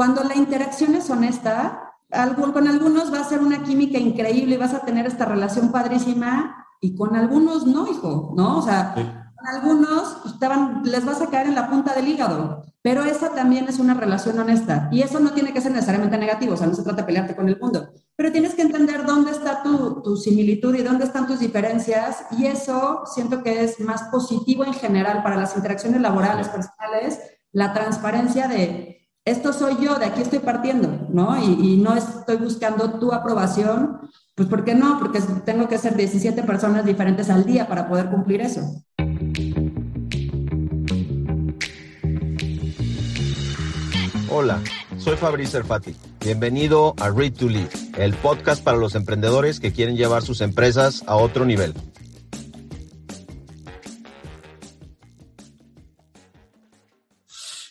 cuando la interacción es honesta, con algunos va a ser una química increíble y vas a tener esta relación padrísima y con algunos no, hijo, ¿no? O sea, con algunos pues, les vas a caer en la punta del hígado, pero esa también es una relación honesta y eso no tiene que ser necesariamente negativo, o sea, no se trata de pelearte con el mundo, pero tienes que entender dónde está tu, tu similitud y dónde están tus diferencias y eso siento que es más positivo en general para las interacciones laborales, personales, la transparencia de esto soy yo, de aquí estoy partiendo, ¿no? Y, no estoy buscando tu aprobación, pues ¿por qué no? Porque tengo que ser 17 personas diferentes al día para poder cumplir eso. Hola, soy Fabrice Erfati. Bienvenido a Read to Lead, el podcast para los emprendedores que quieren llevar sus empresas a otro nivel.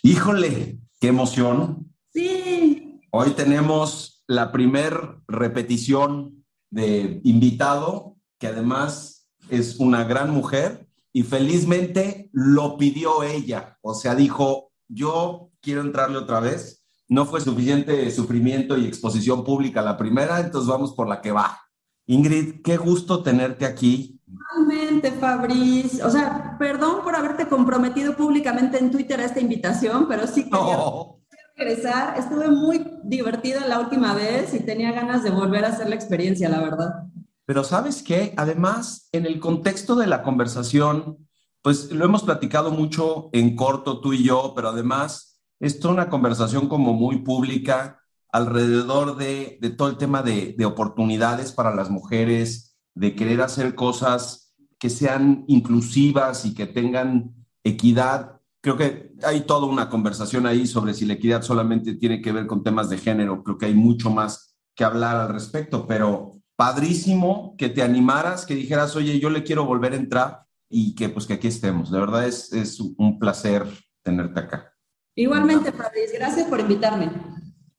Híjole, qué emoción. Sí. Hoy tenemos la primer repetición de invitado, que además es una gran mujer y felizmente lo pidió ella. O sea, dijo, yo quiero entrarle otra vez. No fue suficiente sufrimiento y exposición pública la primera, entonces vamos por la que va. Ingrid, qué gusto tenerte aquí. Igualmente, Fabriz. O sea, perdón por haberte comprometido públicamente en Twitter a esta invitación, pero sí quería regresar. Estuve muy divertida la última vez y tenía ganas de volver a hacer la experiencia, la verdad. Pero sabes qué, además, en el contexto de la conversación, pues lo hemos platicado mucho en corto tú y yo, pero además es una conversación como muy pública alrededor de, de todo el tema de, de oportunidades para las mujeres, de querer hacer cosas que sean inclusivas y que tengan equidad. Creo que hay toda una conversación ahí sobre si la equidad solamente tiene que ver con temas de género. Creo que hay mucho más que hablar al respecto, pero padrísimo que te animaras, que dijeras, oye, yo le quiero volver a entrar y que pues que aquí estemos. De verdad es, es un placer tenerte acá. Igualmente, Fabriz, gracias por invitarme.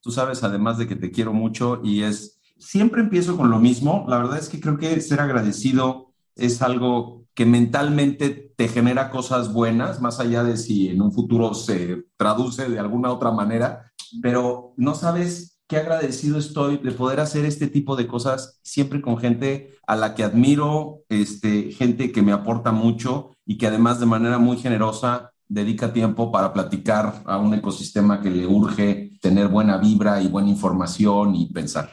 Tú sabes, además de que te quiero mucho y es, siempre empiezo con lo mismo. La verdad es que creo que ser agradecido es algo que mentalmente te genera cosas buenas, más allá de si en un futuro se traduce de alguna otra manera, pero no sabes qué agradecido estoy de poder hacer este tipo de cosas siempre con gente a la que admiro, este, gente que me aporta mucho y que además de manera muy generosa dedica tiempo para platicar a un ecosistema que le urge tener buena vibra y buena información y pensar.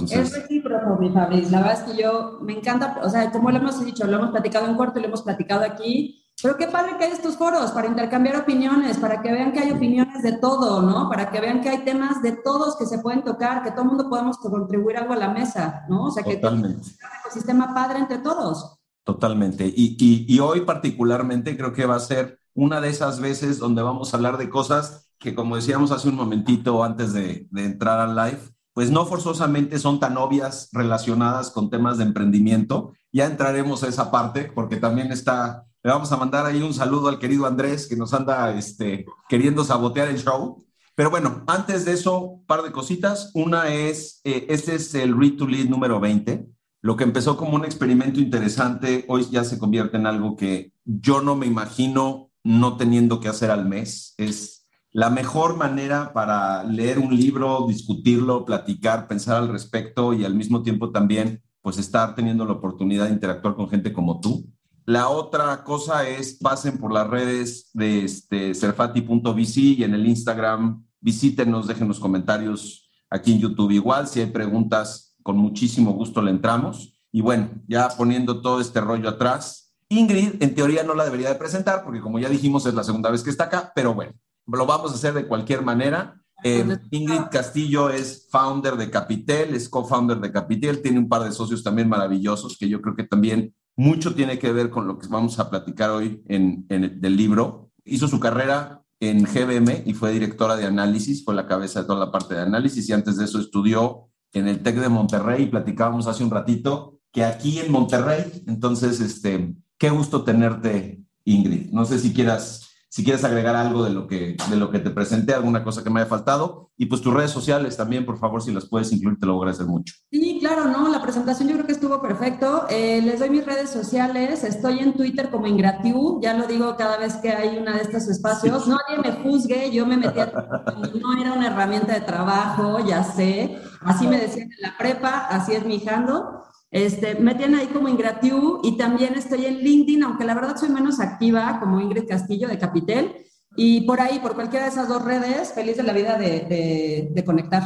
Entonces, es recíproco, mi Fabriz. La verdad es que yo me encanta, o sea, como lo hemos dicho, lo hemos platicado en corto y lo hemos platicado aquí, pero qué padre que hay estos foros para intercambiar opiniones, para que vean que hay opiniones de todo, ¿no? Para que vean que hay temas de todos que se pueden tocar, que todo el mundo podemos contribuir algo a la mesa, ¿no? O sea, que Totalmente. un ecosistema padre entre todos. Totalmente. Y, y, y hoy particularmente creo que va a ser una de esas veces donde vamos a hablar de cosas que, como decíamos hace un momentito antes de, de entrar al live, pues no forzosamente son tan obvias relacionadas con temas de emprendimiento. Ya entraremos a esa parte porque también está le vamos a mandar ahí un saludo al querido Andrés que nos anda este, queriendo sabotear el show. Pero bueno, antes de eso, un par de cositas. Una es, eh, este es el Read to Lead número 20. Lo que empezó como un experimento interesante, hoy ya se convierte en algo que yo no me imagino no teniendo que hacer al mes. Es la mejor manera para leer un libro, discutirlo, platicar, pensar al respecto y al mismo tiempo también pues estar teniendo la oportunidad de interactuar con gente como tú. La otra cosa es pasen por las redes de este, y en el Instagram visítenos, dejen los comentarios aquí en YouTube. Igual, si hay preguntas, con muchísimo gusto le entramos. Y bueno, ya poniendo todo este rollo atrás, Ingrid en teoría no la debería de presentar porque como ya dijimos es la segunda vez que está acá, pero bueno, lo vamos a hacer de cualquier manera. Eh, Ingrid Castillo es founder de Capitel, es co-founder de Capitel, tiene un par de socios también maravillosos que yo creo que también mucho tiene que ver con lo que vamos a platicar hoy en, el, del libro. Hizo su carrera en GBM y fue directora de análisis, fue la cabeza de toda la parte de análisis y antes de eso estudió en el TEC de Monterrey y platicábamos hace un ratito que aquí en Monterrey, entonces, este, qué gusto tenerte, Ingrid. No sé si quieras si quieres agregar algo de lo que, de lo que te presenté, alguna cosa que me haya faltado. Y pues tus redes sociales también, por favor, si las puedes incluir, te lo voy a agradecer mucho. Sí, Sí, claro, no, la presentación yo creo que estuvo perfecto. Eh, les doy mis redes sociales, estoy en Twitter como Ingratiu, ya lo digo cada vez que hay una de estos espacios. Nadie me juzgue, yo me metí a no era una herramienta de trabajo, ya sé. Así me decían en la prepa, así es mi handle. Este, me tienen ahí como Ingratiu y también estoy en LinkedIn, aunque la verdad soy menos activa como Ingrid Castillo de Capitel. Y por ahí, por cualquiera de esas dos redes, feliz de la vida de, de conectar.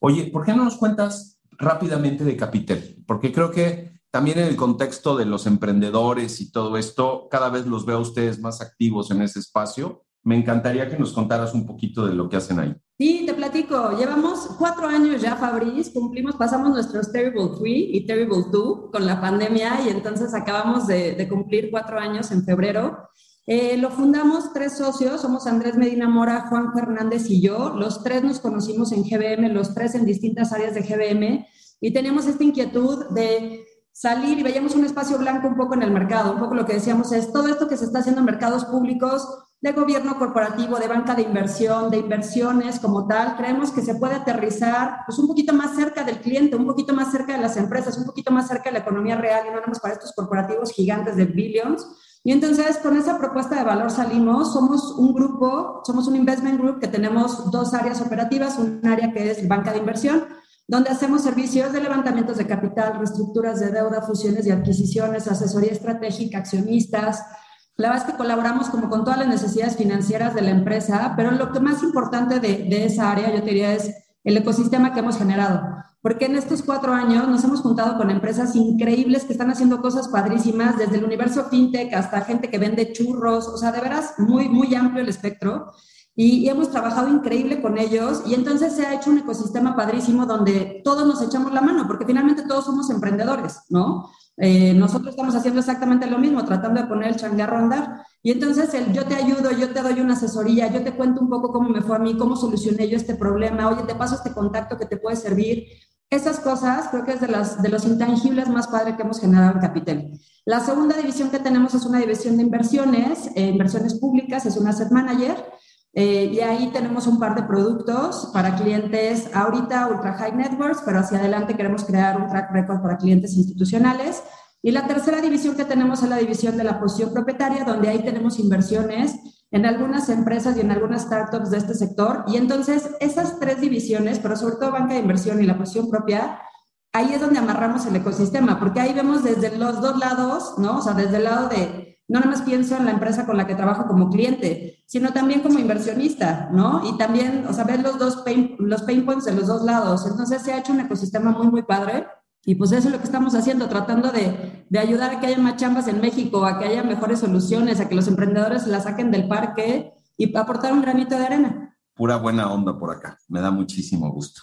Oye, ¿por qué no nos cuentas rápidamente de Capitel, porque creo que también en el contexto de los emprendedores y todo esto, cada vez los veo a ustedes más activos en ese espacio. Me encantaría que nos contaras un poquito de lo que hacen ahí. Sí, te platico. Llevamos cuatro años ya, Fabriz. Cumplimos, pasamos nuestros Terrible Three y Terrible Two con la pandemia y entonces acabamos de, de cumplir cuatro años en febrero. Eh, lo fundamos tres socios, somos Andrés Medina Mora, Juan Fernández y yo. Los tres nos conocimos en GBM, los tres en distintas áreas de GBM, y teníamos esta inquietud de salir y veíamos un espacio blanco un poco en el mercado. Un poco lo que decíamos es todo esto que se está haciendo en mercados públicos, de gobierno corporativo, de banca de inversión, de inversiones como tal, creemos que se puede aterrizar pues, un poquito más cerca del cliente, un poquito más cerca de las empresas, un poquito más cerca de la economía real y no nada para estos corporativos gigantes de billions y entonces con esa propuesta de valor salimos, somos un grupo, somos un investment group que tenemos dos áreas operativas, un área que es banca de inversión, donde hacemos servicios de levantamientos de capital, reestructuras de deuda, fusiones y adquisiciones, asesoría estratégica, accionistas. La verdad es que colaboramos como con todas las necesidades financieras de la empresa, pero lo que más importante de, de esa área, yo te diría, es el ecosistema que hemos generado porque en estos cuatro años nos hemos juntado con empresas increíbles que están haciendo cosas padrísimas, desde el universo fintech hasta gente que vende churros, o sea, de veras muy, muy amplio el espectro. Y, hemos trabajado increíble con ellos y entonces se ha hecho un ecosistema padrísimo donde todos nos echamos la mano, porque finalmente todos somos emprendedores, ¿no? Eh, nosotros estamos haciendo exactamente lo mismo, tratando de poner el changarro a andar. Y entonces el yo te ayudo, yo te doy una asesoría, yo te cuento un poco cómo me fue a mí, cómo solucioné yo este problema, oye, te paso este contacto que te puede servir. Esas cosas creo que es de, las, de los intangibles más padres que hemos generado en Capital. La segunda división que tenemos es una división de inversiones, eh, inversiones públicas, es un asset manager. Eh, y ahí tenemos un par de productos para clientes ahorita ultra high networks, pero hacia adelante queremos crear un track record para clientes institucionales. Y la tercera división que tenemos es la división de la posición propietaria, donde ahí tenemos inversiones en algunas empresas y en algunas startups de este sector. Y entonces esas tres divisiones, pero sobre todo banca de inversión y la posición propia, ahí es donde amarramos el ecosistema, porque ahí vemos desde los dos lados, ¿no? O sea, desde el lado de, no nada más pienso en la empresa con la que trabajo como cliente, sino también como inversionista, ¿no? Y también, o sea, ver los dos pain, los pain points de los dos lados. Entonces se ha hecho un ecosistema muy, muy padre. Y pues eso es lo que estamos haciendo, tratando de, de, ayudar a que haya más chambas en México, a que haya mejores soluciones, a que los emprendedores la saquen del parque y aportar un granito de arena. Pura buena onda por acá, me da muchísimo gusto.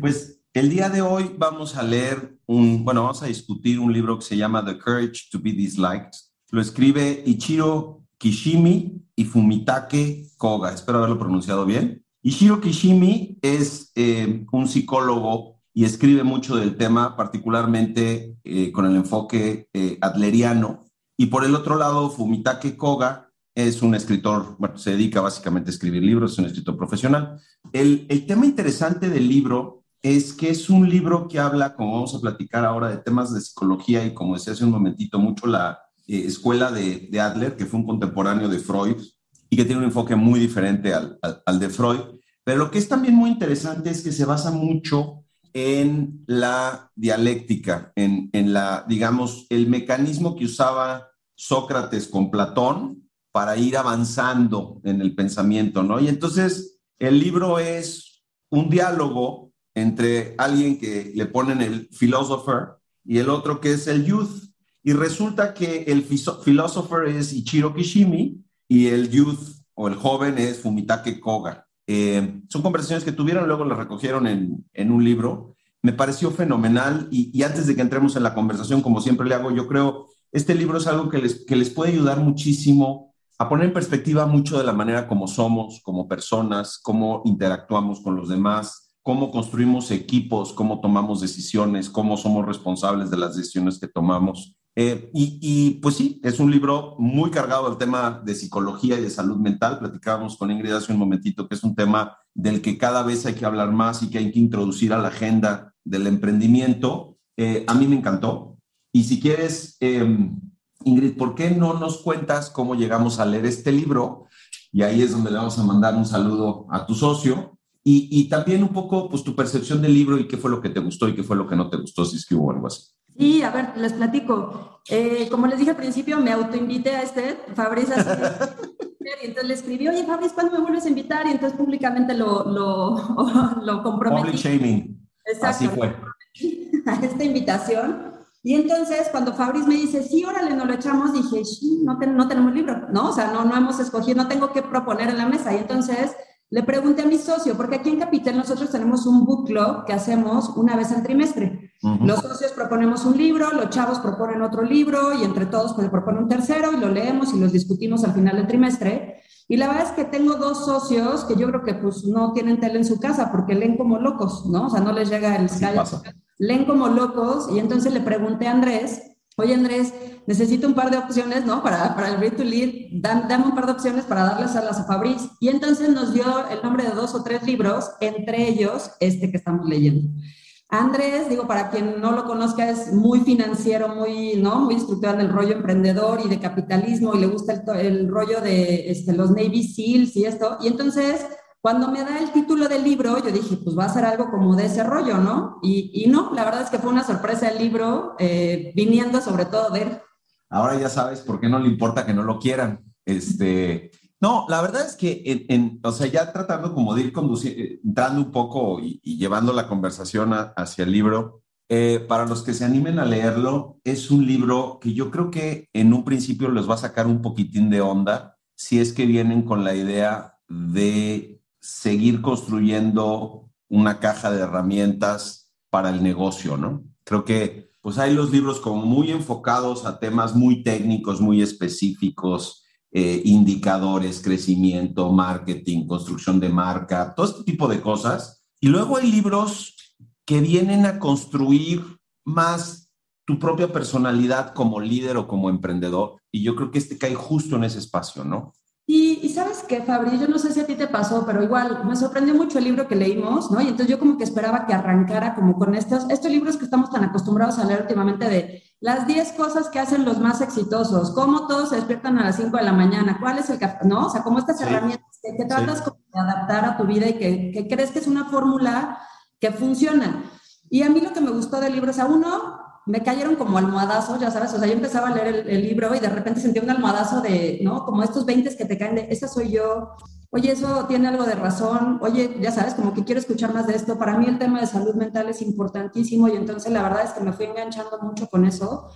Pues el día de hoy vamos a leer un, bueno, vamos a discutir un libro que se llama The Courage to be Disliked. Lo escribe Ichiro Kishimi y Fumitake Koga, espero haberlo pronunciado bien. Ichiro Kishimi es eh, un psicólogo y escribe mucho del tema, particularmente eh, con el enfoque eh, adleriano. Y por el otro lado, Fumitake Koga es un escritor, se dedica básicamente a escribir libros, es un escritor profesional. El, el tema interesante del libro es que es un libro que habla, como vamos a platicar ahora, de temas de psicología y como decía hace un momentito, mucho la eh, escuela de, Adler, que fue un contemporáneo de Freud y que tiene un enfoque muy diferente al, al, al de Freud. Pero lo que es también muy interesante es que se basa mucho en la dialéctica, en, la, digamos, el mecanismo que usaba Sócrates con Platón para ir avanzando en el pensamiento, ¿no? Y entonces el libro es un diálogo entre alguien que le ponen el philosopher y el otro que es el youth. Y resulta que el philosopher es Ichiro Kishimi y el youth o el joven es Fumitake Koga. Eh, son conversaciones que tuvieron, luego las recogieron en, en un libro. Me pareció fenomenal y, y, antes de que entremos en la conversación, como siempre le hago, yo creo, este libro es algo que les, que les puede ayudar muchísimo a poner en perspectiva mucho de la manera como somos, como personas, cómo interactuamos con los demás, cómo construimos equipos, cómo tomamos decisiones, cómo somos responsables de las decisiones que tomamos. Eh, y, pues sí, es un libro muy cargado del tema de psicología y de salud mental. Platicábamos con Ingrid hace un momentito que es un tema del que cada vez hay que hablar más y que hay que introducir a la agenda del emprendimiento. Eh, a mí me encantó. Y si quieres, em, Ingrid, ¿por qué no nos cuentas cómo llegamos a leer este libro? Y ahí es donde le vamos a mandar un saludo a tu socio. Y, y también un poco, pues, tu percepción del libro y qué fue lo que te gustó y qué fue lo que no te gustó, si es que hubo algo así. Sí, a ver, les platico. Eh, como les dije al principio, me autoinvité a este, Fabriz, y entonces le escribí, oye, Fabriz, ¿cuándo me vuelves a invitar? Y entonces públicamente lo, lo, lo comprometí. Public shaming. Exacto. Así fue. A esta invitación. Y entonces, cuando Fabriz me dice, sí, órale, nos lo echamos, dije, sí, no, no tenemos libro, ¿no? O sea, no, no hemos escogido, no tengo que proponer en la mesa. Y entonces le pregunté a mi socio, porque aquí en Capital nosotros tenemos un book club que hacemos una vez al trimestre. Los socios proponemos un libro, los chavos proponen otro libro y entre todos pues propone un tercero y lo leemos y los discutimos al final del trimestre. Y la verdad es que tengo dos socios que yo creo que pues no tienen tele en su casa porque leen como locos, ¿no? O sea, no les llega el Skype. leen como locos y entonces le pregunté a Andrés, oye Andrés, necesito un par de opciones, ¿no? Para, para el Read to Lead, dame un par de opciones para darles a las a Fabriz. Y entonces nos dio el nombre de dos o tres libros, entre ellos este que estamos leyendo. Andrés, digo, para quien no lo conozca, es muy financiero, muy, ¿no? Muy instructor del rollo emprendedor y de capitalismo y le gusta el, rollo de este, los Navy SEALs y esto. Y entonces cuando me da el título del libro, yo dije, pues va a ser algo como de ese rollo, ¿no? Y, no, la verdad es que fue una sorpresa el libro, eh, viniendo sobre todo de él. Ahora ya sabes por qué no le importa que no lo quieran. Este, no, la verdad es que, en, o sea, ya tratando como de ir conduciendo, entrando un poco y, llevando la conversación hacia el libro, eh, para los que se animen a leerlo, es un libro que yo creo que en un principio les va a sacar un poquitín de onda si es que vienen con la idea de seguir construyendo una caja de herramientas para el negocio, ¿no? Creo que pues hay los libros como muy enfocados a temas muy técnicos, muy específicos, eh, indicadores, crecimiento, marketing, construcción de marca, todo este tipo de cosas. Y luego hay libros que vienen a construir más tu propia personalidad como líder o como emprendedor. Y yo creo que este cae justo en ese espacio, ¿no? Y, sabes qué, Fabri, yo no sé si a ti te pasó, pero igual me sorprendió mucho el libro que leímos, ¿no? Y entonces yo como que esperaba que arrancara como con estos, estos libros que estamos tan acostumbrados a leer últimamente de las 10 cosas que hacen los más exitosos, cómo todos se despiertan a las 5 de la mañana, cuál es el ¿no? O sea, como estas herramientas que, tratas de adaptar a tu vida y que, que crees que es una fórmula que funciona. Y a mí lo que me gustó del libro, o sea, uno, me cayeron como almohadazos, ya sabes, o sea, yo empezaba a leer el, libro y de repente sentía un almohadazo de, ¿no? Como estos 20 que te caen de, esa soy yo, oye, eso tiene algo de razón, oye, ya sabes, como que quiero escuchar más de esto. Para mí el tema de salud mental es importantísimo y entonces la verdad es que me fui enganchando mucho con eso.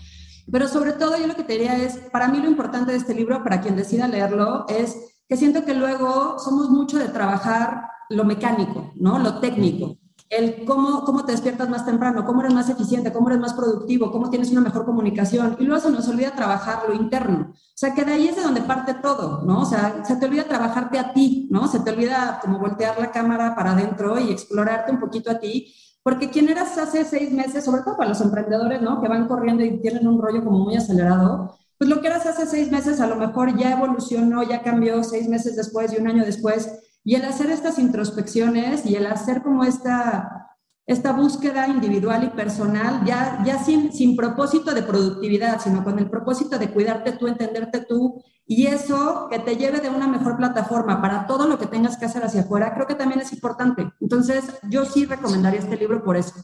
Pero sobre todo yo lo que te diría es, para mí lo importante de este libro, para quien decida leerlo, es que siento que luego somos mucho de trabajar lo mecánico, ¿no? Lo técnico el cómo, cómo te despiertas más temprano, cómo eres más eficiente, cómo eres más productivo, cómo tienes una mejor comunicación. Y luego se nos olvida trabajar lo interno. O sea, que de ahí es de donde parte todo, ¿no? O sea, se te olvida trabajarte a ti, ¿no? Se te olvida como voltear la cámara para adentro y explorarte un poquito a ti. Porque quien eras hace seis meses, sobre todo para los emprendedores, ¿no? Que van corriendo y tienen un rollo como muy acelerado, pues lo que eras hace seis meses a lo mejor ya evolucionó, ya cambió seis meses después y un año después y el hacer estas introspecciones y el hacer como esta, esta búsqueda individual y personal, ya, ya sin, sin propósito de productividad, sino con el propósito de cuidarte tú, entenderte tú, y eso que te lleve de una mejor plataforma para todo lo que tengas que hacer hacia afuera, creo que también es importante. Entonces, yo sí recomendaría este libro por eso.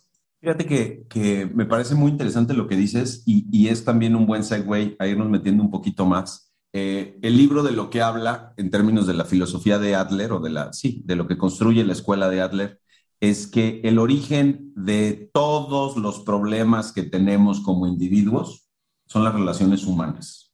Fíjate que, que me parece muy interesante lo que dices y, y es también un buen segue a irnos metiendo un poquito más eh, el libro de lo que habla en términos de la filosofía de Adler o de la, sí, de lo que construye la escuela de Adler, es que el origen de todos los problemas que tenemos como individuos son las relaciones humanas.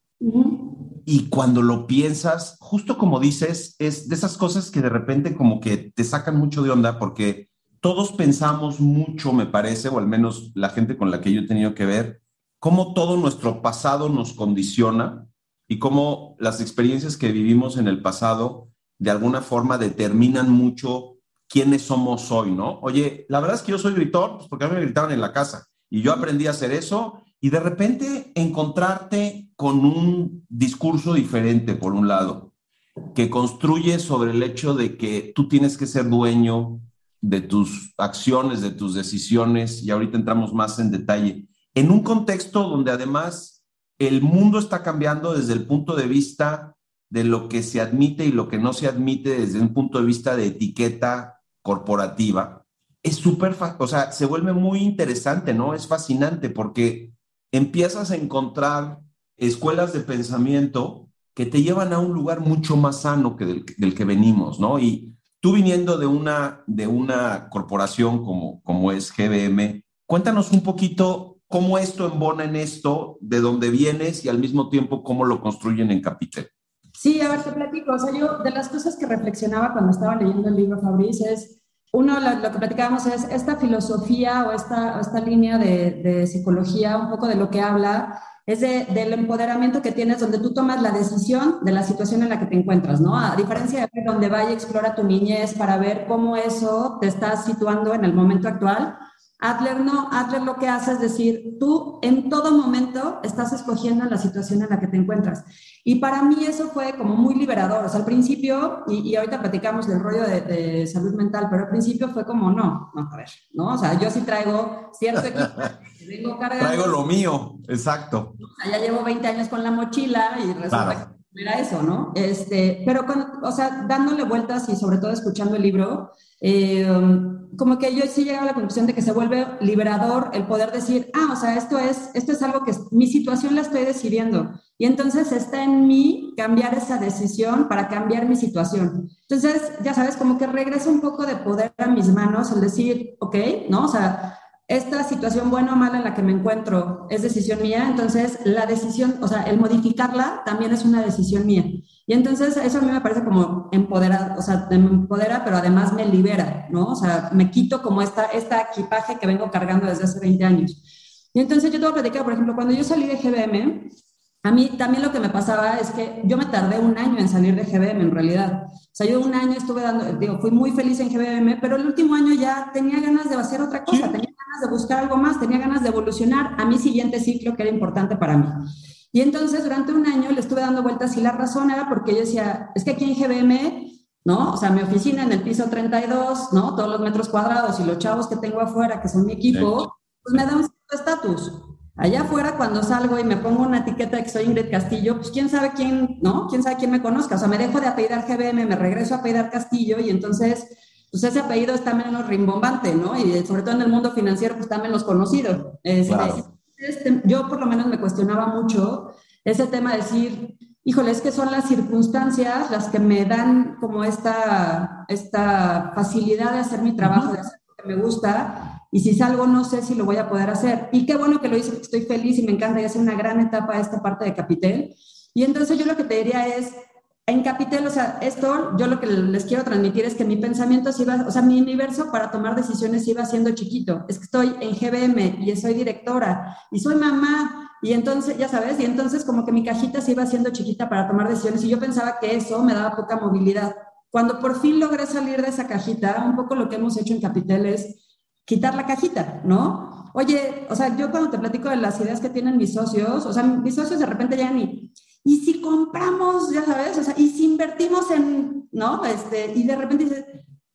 Y cuando lo piensas, justo como dices, es de esas cosas que de repente como que te sacan mucho de onda porque todos pensamos mucho, me parece, o al menos la gente con la que yo he tenido que ver, cómo todo nuestro pasado nos condiciona y cómo las experiencias que vivimos en el pasado de alguna forma determinan mucho quiénes somos hoy, ¿no? Oye, la verdad es que yo soy gritor, pues porque a mí me gritaban en la casa y yo aprendí a hacer eso y de repente encontrarte con un discurso diferente, por un lado, que construye sobre el hecho de que tú tienes que ser dueño de tus acciones, de tus decisiones, y ahorita entramos más en detalle, en un contexto donde además el mundo está cambiando desde el punto de vista de lo que se admite y lo que no se admite desde un punto de vista de etiqueta corporativa, es súper, o sea, se vuelve muy interesante, ¿no? Es fascinante porque empiezas a encontrar escuelas de pensamiento que te llevan a un lugar mucho más sano que del, que venimos, ¿no? Y tú viniendo de una, de una corporación como, como es GBM, cuéntanos un poquito cómo esto embona en esto, de dónde vienes y al mismo tiempo cómo lo construyen en Capitel. Sí, a ver, te platico. O sea, yo de las cosas que reflexionaba cuando estaba leyendo el libro Fabrice es uno, lo, que platicábamos es esta filosofía o esta, esta línea de, psicología, un poco de lo que habla, es del empoderamiento que tienes donde tú tomas la decisión de la situación en la que te encuentras, ¿no? A diferencia de donde vaya explora tu niñez para ver cómo eso te está situando en el momento actual, Adler no, Adler lo que hace es decir, tú en todo momento estás escogiendo la situación en la que te encuentras. Y para mí eso fue como muy liberador. O sea, al principio, y, ahorita platicamos del rollo de, salud mental, pero al principio fue como, no, no, a ver, ¿no? O sea, yo sí traigo cierto equipo. vengo cargando, traigo lo mío, exacto. O sea, ya llevo 20 años con la mochila y resulta que era eso, ¿no? Este, pero, o sea, dándole vueltas y sobre todo escuchando el libro, eh, como que yo sí llegaba a la conclusión de que se vuelve liberador el poder decir, ah, o sea, esto es, esto es algo que mi situación la estoy decidiendo. Y entonces está en mí cambiar esa decisión para cambiar mi situación. Entonces, ya sabes, como que regresa un poco de poder a mis manos el decir, ok, ¿no? O sea, esta situación buena o mala en la que me encuentro es decisión mía, entonces la decisión, o sea, el modificarla también es una decisión mía. Y entonces eso a mí me parece como empoderar, o sea, me empodera, pero además me libera, ¿no? O sea, me quito como esta, esta equipaje que vengo cargando desde hace 20 años. Y entonces yo te voy a platicar, por ejemplo, cuando yo salí de GBM, a mí también lo que me pasaba es que yo me tardé un año en salir de GBM en realidad. O sea, yo un año estuve dando, digo, fui muy feliz en GBM, pero el último año ya tenía ganas de hacer otra cosa, tenía ganas de buscar algo más, tenía ganas de evolucionar a mi siguiente ciclo que era importante para mí. Y entonces durante un año le estuve dando vueltas y la razón era porque yo decía, es que aquí en GBM, ¿no? O sea, mi oficina en el piso 32, ¿no? Todos los metros cuadrados y los chavos que tengo afuera, que son mi equipo, pues me da un cierto estatus. Allá afuera, cuando salgo y me pongo una etiqueta de que soy Ingrid Castillo, pues quién sabe quién, ¿no? Quién sabe quién me conozca. O sea, me dejo de apellidar GBM, me regreso a apellidar Castillo y entonces, pues ese apellido está menos rimbombante, ¿no? Y sobre todo en el mundo financiero, pues está menos conocido. Este, este, yo por lo menos me cuestionaba mucho ese tema de decir, híjole, es que son las circunstancias las que me dan como esta, esta facilidad de hacer mi trabajo, de hacer lo que me gusta, y si salgo no sé si lo voy a poder hacer. Y qué bueno que lo hice, estoy feliz y me encanta y hace una gran etapa esta parte de Capitel. Y entonces yo lo que te diría es, en Capitel, o sea, esto yo lo que les quiero transmitir es que mi pensamiento se iba, o sea, mi universo para tomar decisiones iba siendo chiquito. Es que estoy en GBM y soy directora y soy mamá y entonces, ya sabes, y entonces como que mi cajita se iba haciendo chiquita para tomar decisiones y yo pensaba que eso me daba poca movilidad. Cuando por fin logré salir de esa cajita, un poco lo que hemos hecho en Capitel es quitar la cajita, ¿no? Oye, o sea, yo cuando te platico de las ideas que tienen mis socios, o sea, mis socios de repente ya ni, y si compramos, ya sabes, o sea, y si invertimos en, ¿no? Este, y de repente dices,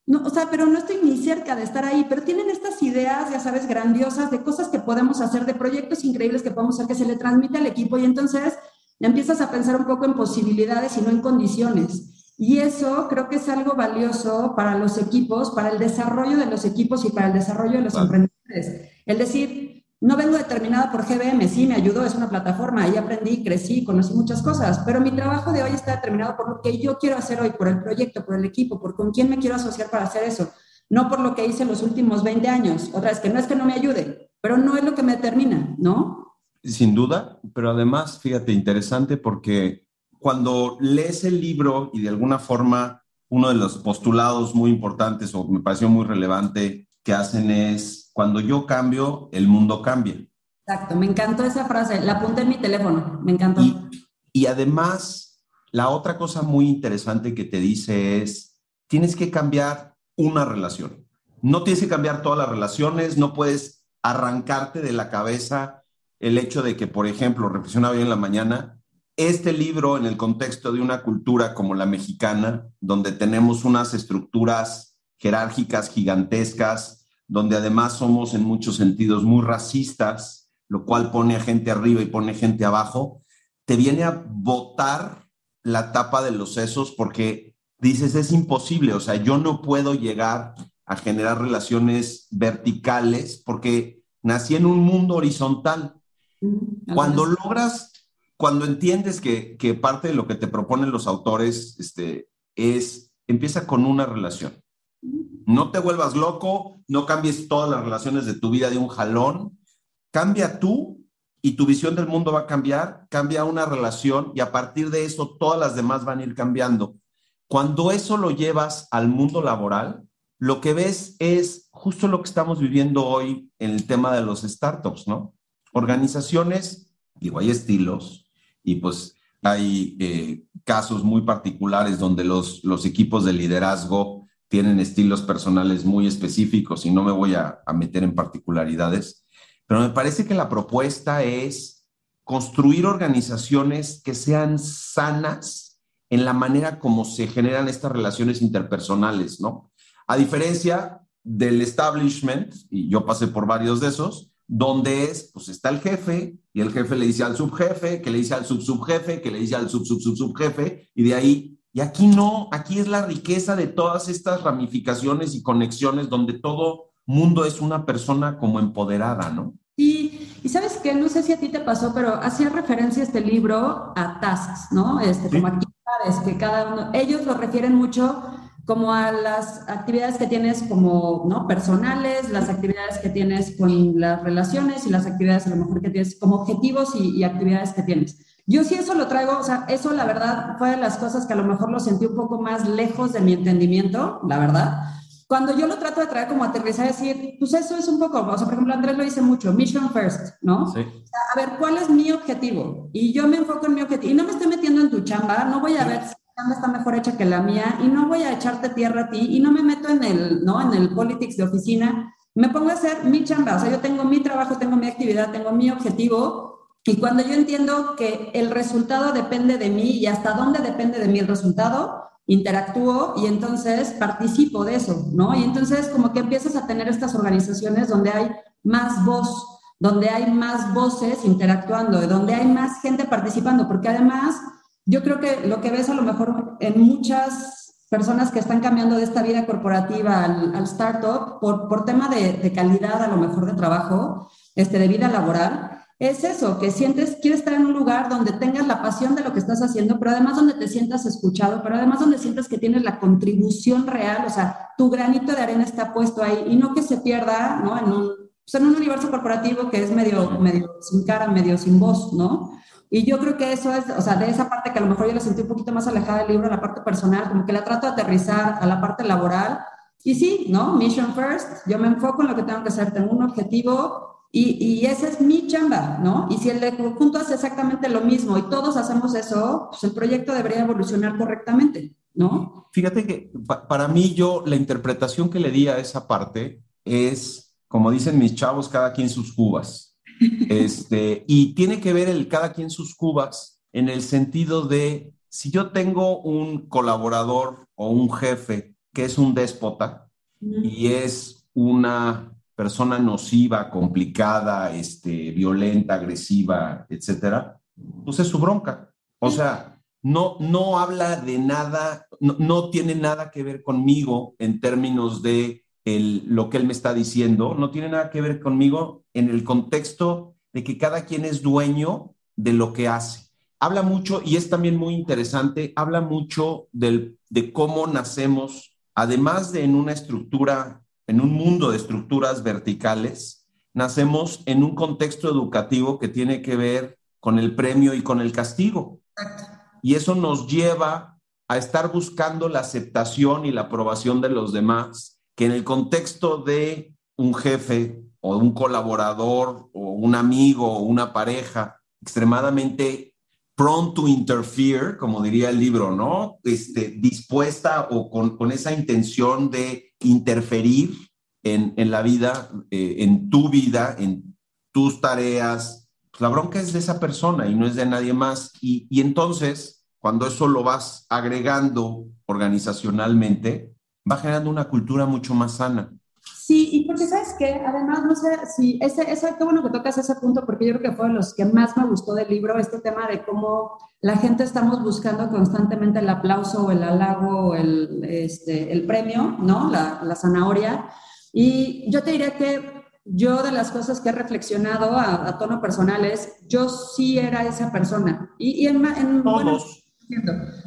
no, o sea, pero no estoy ni cerca de estar ahí, pero tienen estas ideas, ya sabes, grandiosas de cosas que podemos hacer, de proyectos increíbles que podemos hacer, que se le transmite al equipo y entonces empiezas a pensar un poco en posibilidades y no en condiciones. Y eso creo que es algo valioso para los equipos, para el desarrollo de los equipos y para el desarrollo de los emprendedores. El decir, no vengo determinada por GBM, sí, me ayudó, es una plataforma, ahí aprendí, crecí, conocí muchas cosas, pero mi trabajo de hoy está determinado por lo que yo quiero hacer hoy, por el proyecto, por el equipo, por con quién me quiero asociar para hacer eso, no por lo que hice los últimos 20 años. Otra vez, que no es que no me ayude, pero no es lo que me determina, ¿no? Sin duda, pero además, fíjate, interesante porque cuando lees el libro y de alguna forma uno de los postulados muy importantes o me pareció muy relevante que hacen es, cuando yo cambio, el mundo cambia. Exacto, me encantó esa frase, la apunté en mi teléfono, me encantó. Y, además, la otra cosa muy interesante que te dice es, tienes que cambiar una relación. No tienes que cambiar todas las relaciones, no puedes arrancarte de la cabeza el hecho de que, por ejemplo, reflexionaba hoy en la mañana, este libro en el contexto de una cultura como la mexicana, donde tenemos unas estructuras jerárquicas gigantescas, donde además somos en muchos sentidos muy racistas, lo cual pone a gente arriba y pone gente abajo, te viene a botar la tapa de los sesos porque dices, es imposible, o sea, yo no puedo llegar a generar relaciones verticales porque nací en un mundo horizontal. Cuando logras, cuando entiendes que, que, parte de lo que te proponen los autores este, es, empieza con una relación. No te vuelvas loco, no cambies todas las relaciones de tu vida de un jalón, cambia tú y tu visión del mundo va a cambiar, cambia una relación y a partir de eso todas las demás van a ir cambiando. Cuando eso lo llevas al mundo laboral, lo que ves es justo lo que estamos viviendo hoy en el tema de los startups, ¿no? Organizaciones, digo, hay estilos y pues hay eh, casos muy particulares donde los, los equipos de liderazgo tienen estilos personales muy específicos y no me voy a meter en particularidades, pero me parece que la propuesta es construir organizaciones que sean sanas en la manera como se generan estas relaciones interpersonales, ¿no? A diferencia del establishment, y yo pasé por varios de esos, donde es, pues está el jefe y el jefe le dice al subjefe, que le dice al subsubjefe, que le dice al sub sub sub subjefe, y de ahí, y aquí no, aquí es la riqueza de todas estas ramificaciones y conexiones donde todo mundo es una persona como empoderada, ¿no? Y, y sabes que no sé si a ti te pasó, pero hacía referencia este libro a tasks, ¿no? Este, como actividades que cada uno, ellos lo refieren mucho como a las actividades que tienes como, ¿no? Personales, las actividades que tienes con las relaciones y las actividades a lo mejor que tienes como objetivos y, y actividades que tienes. Yo sí eso lo traigo, o sea, eso la verdad fue de las cosas que a lo mejor lo sentí un poco más lejos de mi entendimiento, la verdad cuando yo lo trato de traer como aterrizar, decir, pues eso es un poco, o sea, por ejemplo, Andrés lo dice mucho, mission first, ¿no? Sí. a ver, ¿cuál es mi objetivo? Y yo me enfoco en mi objetivo. Y no me estoy metiendo en tu chamba, no voy a ver si tu chamba está mejor hecha que la mía, y no voy a echarte tierra a ti, y no me meto en el, ¿no? En el politics de oficina. Me pongo a hacer mi chamba, o sea, yo tengo mi trabajo, tengo mi actividad, tengo mi objetivo, y cuando yo entiendo que el resultado depende de mí y hasta dónde depende de mí el resultado, interactúo y entonces participo de eso, ¿no? Y entonces como que empiezas a tener estas organizaciones donde hay más voz, donde hay más voces interactuando, donde hay más gente participando, porque además yo creo que lo que ves a lo mejor en muchas personas que están cambiando de esta vida corporativa al, startup por, por tema de, de, calidad a lo mejor de trabajo, este, de vida laboral, es eso, que sientes, quieres estar en un lugar donde tengas la pasión de lo que estás haciendo, pero además donde te sientas escuchado, pero además donde sientas que tienes la contribución real, o sea, tu granito de arena está puesto ahí y no que se pierda, ¿no? En un, pues, en un universo corporativo que es medio, medio sin cara, medio sin voz, ¿no? Y yo creo que eso es, o sea, de esa parte que a lo mejor yo la sentí un poquito más alejada del libro, la parte personal, como que la trato de aterrizar a la parte laboral. Y sí, ¿no? Mission first, yo me enfoco en lo que tengo que hacer, tengo un objetivo y, y esa es mi chamba, ¿no? Y si el de conjunto hace exactamente lo mismo y todos hacemos eso, pues el proyecto debería evolucionar correctamente, ¿no? Fíjate que para mí yo la interpretación que le di a esa parte es, como dicen mis chavos, cada quien sus cubas. Este, y tiene que ver el cada quien sus cubas en el sentido de, si yo tengo un colaborador o un jefe que es un déspota y es una persona nociva, complicada, este, violenta, agresiva, etcétera, pues es su bronca. O sea, no, no habla de nada, no, tiene nada que ver conmigo en términos de el, lo que él me está diciendo, no tiene nada que ver conmigo en el contexto de que cada quien es dueño de lo que hace. Habla mucho, y es también muy interesante, habla mucho del, de cómo nacemos, además de en una estructura en un mundo de estructuras verticales, nacemos en un contexto educativo que tiene que ver con el premio y con el castigo. Y eso nos lleva a estar buscando la aceptación y la aprobación de los demás, que en el contexto de un jefe o un colaborador o un amigo o una pareja extremadamente prone to interfere, como diría el libro, ¿no? Este, dispuesta o con, con esa intención de interferir en, en la vida, eh, en tu vida, en tus tareas. Pues la bronca es de esa persona y no es de nadie más. Y, y entonces, cuando eso lo vas agregando organizacionalmente, va generando una cultura mucho más sana. Sí, y porque sabes que además, no sé si, ese, ese, qué bueno que tocas ese punto, porque yo creo que fue de los que más me gustó del libro, este tema de cómo la gente estamos buscando constantemente el aplauso o el halago o el, este, el premio, ¿no? La, la zanahoria. Y yo te diría que yo de las cosas que he reflexionado a, tono personal es, yo sí era esa persona. Y, y en, en Todos.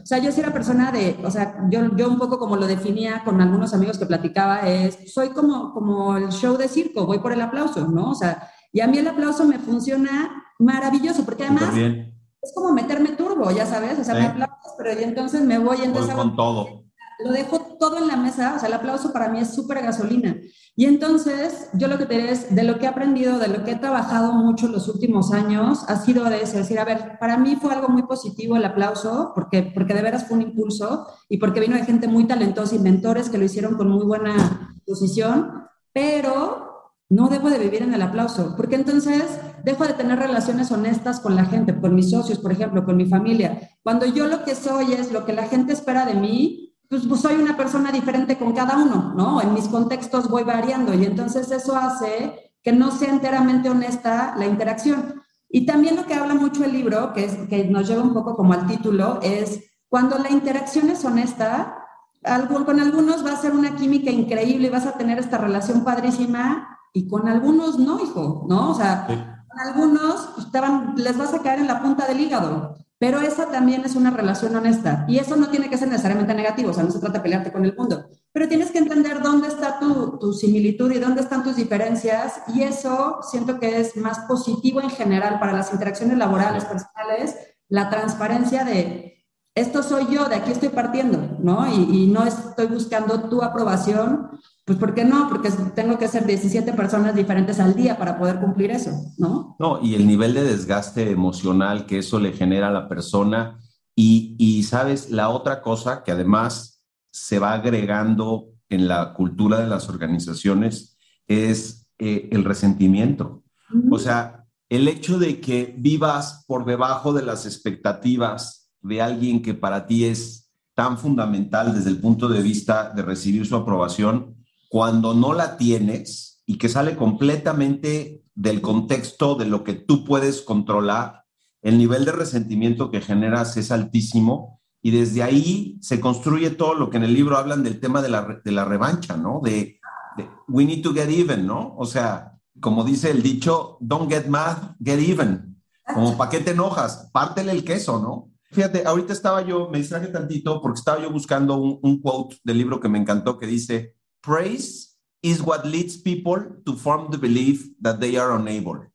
O sea, yo sí era persona de, o sea, yo, yo un poco como lo definía con algunos amigos que platicaba, es, soy como, como el show de circo, voy por el aplauso, ¿no? O sea, y a mí el aplauso me funciona maravilloso, porque además es como meterme turbo, ya sabes, o sea, me aplaudes, pero y entonces me voy, entonces... Voy con todo lo dejo todo en la mesa, o sea, el aplauso para mí es súper gasolina. Y entonces, yo lo que te diré es, de lo que he aprendido, de lo que he trabajado mucho los últimos años, ha sido de eso, decir, a ver, para mí fue algo muy positivo el aplauso, porque, porque de veras fue un impulso y porque vino de gente muy talentosa y mentores que lo hicieron con muy buena posición, pero no debo de vivir en el aplauso, porque entonces dejo de tener relaciones honestas con la gente, con mis socios, por ejemplo, con mi familia. Cuando yo lo que soy es lo que la gente espera de mí, pues, pues, soy una persona diferente con cada uno, ¿no? En mis contextos voy variando y entonces eso hace que no sea enteramente honesta la interacción. Y también lo que habla mucho el libro, que, es, que nos lleva un poco como al título, es cuando la interacción es honesta, con algunos va a ser una química increíble y vas a tener esta relación padrísima y con algunos no, hijo, ¿no? O sea, con algunos pues, les vas a caer en la punta del hígado. Pero esa también es una relación honesta. Y eso no tiene que ser necesariamente negativo, o sea, no se trata de pelearte con el mundo. Pero tienes que entender dónde está tu, tu, similitud y dónde están tus diferencias. Y eso siento que es más positivo en general para las interacciones laborales, personales, la transparencia de esto soy yo, de aquí estoy partiendo, ¿no? Y, y no estoy buscando tu aprobación pues ¿por qué no? Porque tengo que ser 17 personas diferentes al día para poder cumplir eso, ¿no? No, y el nivel de desgaste emocional que eso le genera a la persona. Y, y sabes, la otra cosa que además se va agregando en la cultura de las organizaciones es eh, el resentimiento. O sea, el hecho de que vivas por debajo de las expectativas de alguien que para ti es tan fundamental desde el punto de vista de recibir su aprobación, cuando no la tienes y que sale completamente del contexto de lo que tú puedes controlar, el nivel de resentimiento que generas es altísimo y desde ahí se construye todo lo que en el libro hablan del tema de la, de la revancha, ¿no? De, we need to get even, ¿no? O sea, como dice el dicho, don't get mad, get even. Como, ¿para qué te enojas? Pártele el queso, ¿no? Fíjate, ahorita estaba yo, me distraje tantito porque estaba yo buscando un, un quote del libro que me encantó que dice, praise is what leads people to form the belief that they are unable.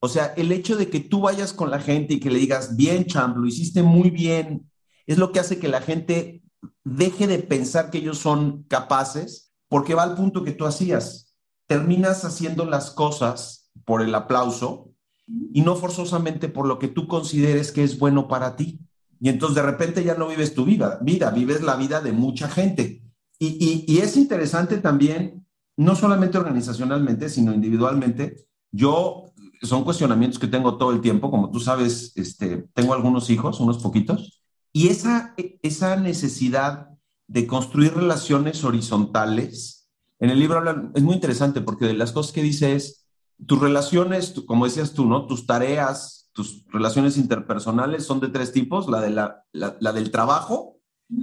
O sea, el hecho de que tú vayas con la gente y que le digas, bien, champ, lo hiciste muy bien, es lo que hace que la gente deje de pensar que ellos son capaces, porque va al punto que tú hacías. Terminas haciendo las cosas por el aplauso y no forzosamente por lo que tú consideres que es bueno para ti. Y entonces de repente ya no vives tu vida, vida vives la vida de mucha gente. Y, es interesante también, no solamente organizacionalmente, sino individualmente. Yo, son cuestionamientos que tengo todo el tiempo, como tú sabes, este, tengo algunos hijos, unos poquitos, y esa, esa necesidad de construir relaciones horizontales, en el libro hablan, es muy interesante porque de las cosas que dice es, tus relaciones, como decías tú, ¿no? Tus tareas, tus relaciones interpersonales son de tres tipos, la, de la, la del trabajo,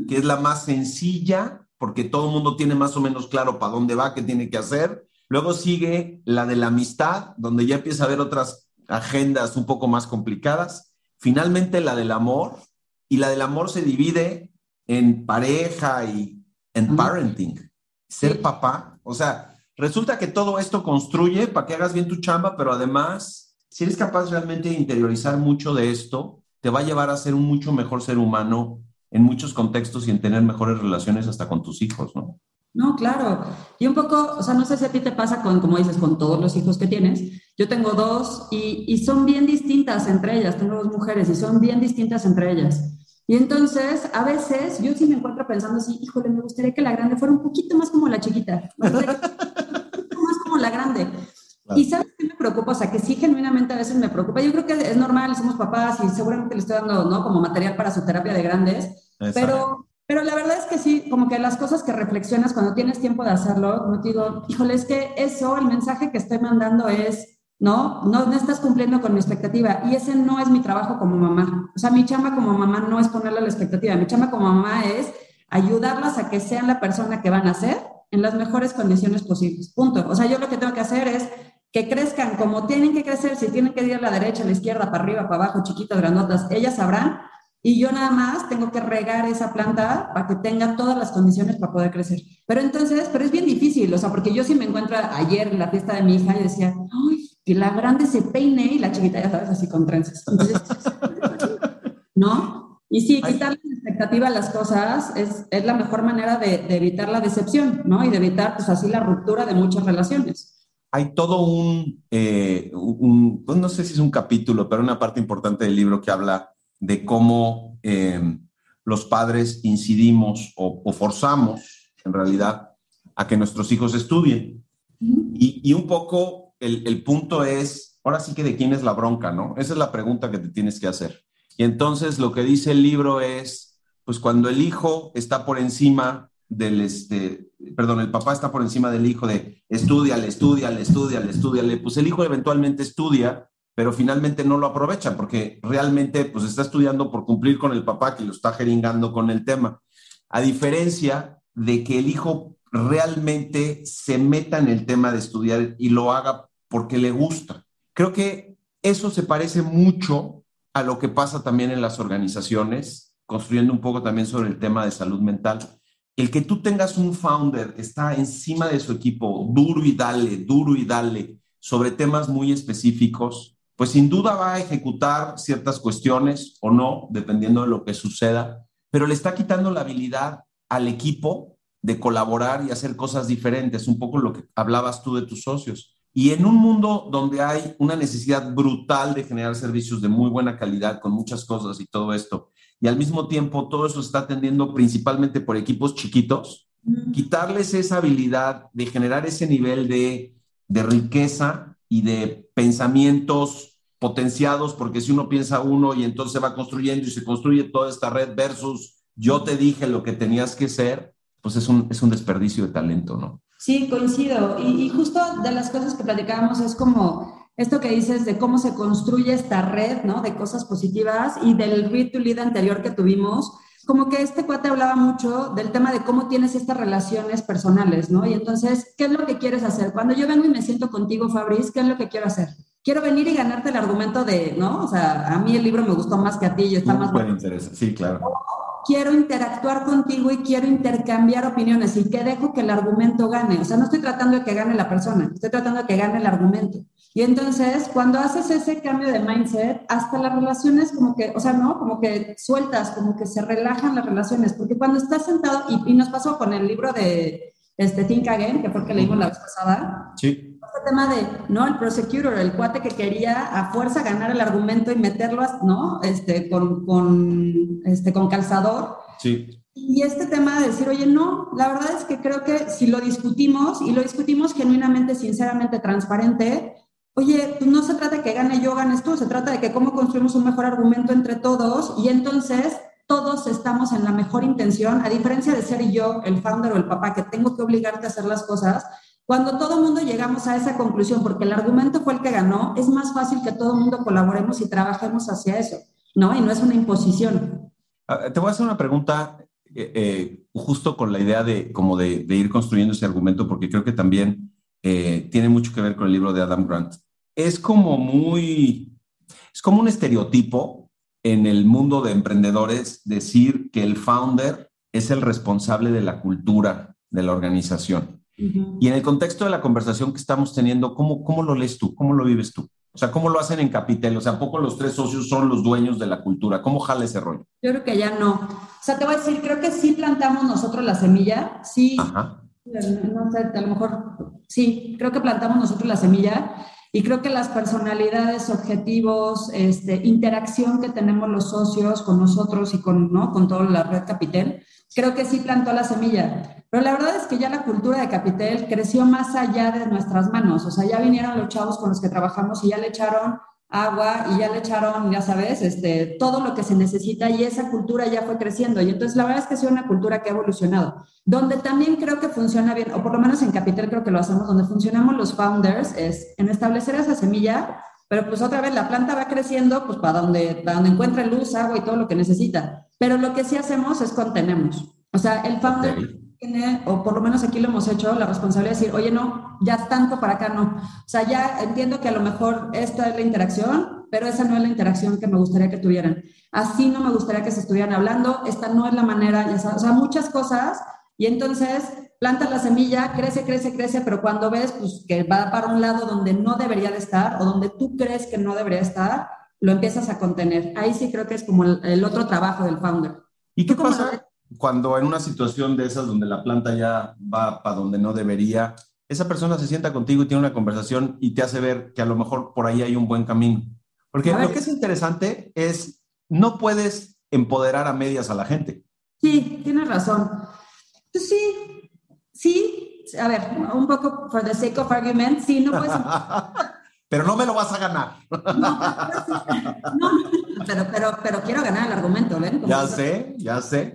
que es la más sencilla, porque todo el mundo tiene más o menos claro para dónde va, qué tiene que hacer. Luego sigue la de la amistad, donde ya empieza a haber otras agendas un poco más complicadas. Finalmente la del amor, y la del amor se divide en pareja y en parenting. Ser papá, o sea, resulta que todo esto construye para que hagas bien tu chamba, pero además, si eres capaz realmente de interiorizar mucho de esto, te va a llevar a ser un mucho mejor ser humano en muchos contextos y en tener mejores relaciones hasta con tus hijos, ¿no? No, claro. Y un poco, o sea, no sé si a ti te pasa con, como dices, con todos los hijos que tienes. Yo tengo dos y, y son bien distintas entre ellas. Tengo dos mujeres y son bien distintas entre ellas. Y entonces, a veces, yo sí me encuentro pensando así, híjole, me gustaría que la grande fuera un poquito más como la chiquita. la grande. Y ¿sabes qué me preocupa? O sea, que sí, genuinamente a veces me preocupa. Yo creo que es normal, somos papás y seguramente le estoy dando, ¿no? Como material para su terapia de grandes. Pero, pero la verdad es que sí, como que las cosas que reflexionas cuando tienes tiempo de hacerlo, no te digo, híjole, es que eso, el mensaje que estoy mandando es, ¿no? No, no estás cumpliendo con mi expectativa. Y ese no es mi trabajo como mamá. O sea, mi chamba como mamá no es ponerle la expectativa. Mi chamba como mamá es ayudarlas a que sean la persona que van a ser en las mejores condiciones posibles. Punto. O sea, yo lo que tengo que hacer es que crezcan como tienen que crecer, si tienen que ir a la derecha, a la izquierda, para arriba, para abajo, chiquitas, grandotas, ellas sabrán. Y yo nada más tengo que regar esa planta para que tenga todas las condiciones para poder crecer. Pero entonces, pero es bien difícil, o sea, porque yo sí me encuentro ayer en la fiesta de mi hija y decía, ay, que la grande se peine y la chiquita, ya sabes, así con trenzas. ¿no? Y sí, quitarle la expectativa a las cosas es, es la mejor manera de, de, evitar la decepción, ¿no? Y de evitar, pues así, la ruptura de muchas relaciones hay todo un, eh, un, pues no sé si es un capítulo, pero una parte importante del libro que habla de cómo eh, los padres incidimos o, o, forzamos, en realidad, a que nuestros hijos estudien. Y, y un poco el, el, punto es, ahora sí que de quién es la bronca, ¿no? Esa es la pregunta que te tienes que hacer. Y entonces lo que dice el libro es, pues cuando el hijo está por encima del, este, perdón, el papá está por encima del hijo de estudiale, estudiale, estudiale, estudiale, pues el hijo eventualmente estudia, pero finalmente no lo aprovecha porque realmente pues está estudiando por cumplir con el papá que lo está jeringando con el tema. A diferencia de que el hijo realmente se meta en el tema de estudiar y lo haga porque le gusta. Creo que eso se parece mucho a lo que pasa también en las organizaciones, construyendo un poco también sobre el tema de salud mental el que tú tengas un founder está encima de su equipo, duro y dale, duro y dale, sobre temas muy específicos, pues sin duda va a ejecutar ciertas cuestiones o no, dependiendo de lo que suceda, pero le está quitando la habilidad al equipo de colaborar y hacer cosas diferentes, un poco lo que hablabas tú de tus socios. Y en un mundo donde hay una necesidad brutal de generar servicios de muy buena calidad, con muchas cosas y todo esto, y al mismo tiempo todo eso está atendiendo principalmente por equipos chiquitos, quitarles esa habilidad de generar ese nivel de, de riqueza y de pensamientos potenciados, porque si uno piensa uno y entonces se va construyendo y se construye toda esta red versus yo te dije lo que tenías que ser, pues es un, es un desperdicio de talento, ¿no? Sí, coincido. Y, y justo de las cosas que platicábamos es como esto que dices de cómo se construye esta red, ¿no? De cosas positivas y del read to lead anterior que tuvimos, como que este cuate hablaba mucho del tema de cómo tienes estas relaciones personales, ¿no? Y entonces, ¿qué es lo que quieres hacer? Cuando yo vengo y me siento contigo, Fabriz, ¿qué es lo que quiero hacer? Quiero venir y ganarte el argumento de, ¿no? O sea, a mí el libro me gustó más que a ti y está más... Buen interés, sí, claro. Quiero interactuar contigo y quiero intercambiar opiniones y que dejo que el argumento gane. O sea, no estoy tratando de que gane la persona, estoy tratando de que gane el argumento. Y entonces, cuando haces ese cambio de mindset, hasta las relaciones como que, o sea, ¿no? Como que sueltas, como que se relajan las relaciones, porque cuando estás sentado, y, y nos pasó con el libro de este, Think Again, que fue el que leímos la vez pasada, sí. este tema de, ¿no? El prosecutor, el cuate que quería a fuerza ganar el argumento y meterlo, ¿no? Este, con, con, este, con calzador. Sí. Y este tema de decir, oye, no, la verdad es que creo que si lo discutimos y lo discutimos genuinamente, sinceramente, transparente, oye, pues no se trata de que gane yo, ganes tú, se trata de que cómo construimos un mejor argumento entre todos y entonces todos estamos en la mejor intención, a diferencia de ser yo, el founder o el papá, que tengo que obligarte a hacer las cosas, cuando todo el mundo llegamos a esa conclusión, porque el argumento fue el que ganó, es más fácil que todo el mundo colaboremos y trabajemos hacia eso, ¿no? Y no es una imposición. Te voy a hacer una pregunta eh, eh, justo con la idea de, como de, de, ir construyendo ese argumento, porque creo que también eh, tiene mucho que ver con el libro de Adam Grant. Es como muy, es como un estereotipo en el mundo de emprendedores decir que el founder es el responsable de la cultura de la organización. Uh -huh. Y en el contexto de la conversación que estamos teniendo, ¿cómo, ¿cómo lo lees tú? ¿Cómo lo vives tú? O sea, ¿cómo lo hacen en Capitel? O sea, ¿a poco los tres socios son los dueños de la cultura? ¿Cómo jala ese rollo? Yo creo que ya no. O sea, te voy a decir, creo que sí plantamos nosotros la semilla, sí. Ajá. No sé, a lo mejor sí, creo que plantamos nosotros la semilla y creo que las personalidades, objetivos, este, interacción que tenemos los socios con nosotros y con, ¿no? con toda la red Capitel, creo que sí plantó la semilla. Pero la verdad es que ya la cultura de Capitel creció más allá de nuestras manos. O sea, ya vinieron los chavos con los que trabajamos y ya le echaron agua y ya le echaron, ya sabes, este, todo lo que se necesita y esa cultura ya fue creciendo. Y entonces la verdad es que es una cultura que ha evolucionado. Donde también creo que funciona bien, o por lo menos en Capital creo que lo hacemos, donde funcionamos los founders, es en establecer esa semilla, pero pues otra vez la planta va creciendo pues para donde, para donde encuentre luz, agua y todo lo que necesita. Pero lo que sí hacemos es contenemos. O sea, el founder tiene, o por lo menos aquí lo hemos hecho, la responsabilidad de decir, oye, no, ya tanto para acá no. O sea, ya entiendo que a lo mejor esta es la interacción, pero esa no es la interacción que me gustaría que tuvieran. Así no me gustaría que se estuvieran hablando, esta no es la manera, ya sabes, o sea, muchas cosas. Y entonces plantas la semilla, crece, crece, crece, pero cuando ves pues, que va para un lado donde no debería de estar o donde tú crees que no debería estar, lo empiezas a contener. Ahí sí creo que es como el, otro trabajo del founder. ¿Y qué pasa? Cuando en una situación de esas donde la planta ya va para donde no debería, esa persona se sienta contigo y tiene una conversación y te hace ver que a lo mejor por ahí hay un buen camino. Porque lo que es interesante es, no puedes empoderar a medias a la gente. Sí, tienes razón. Pues sí, sí, a ver, un poco for the sake of argument, sí, no puedes... pero no me lo vas a ganar. no, pero, pero, pero quiero ganar el argumento, ¿ven? ya sé, ya sé.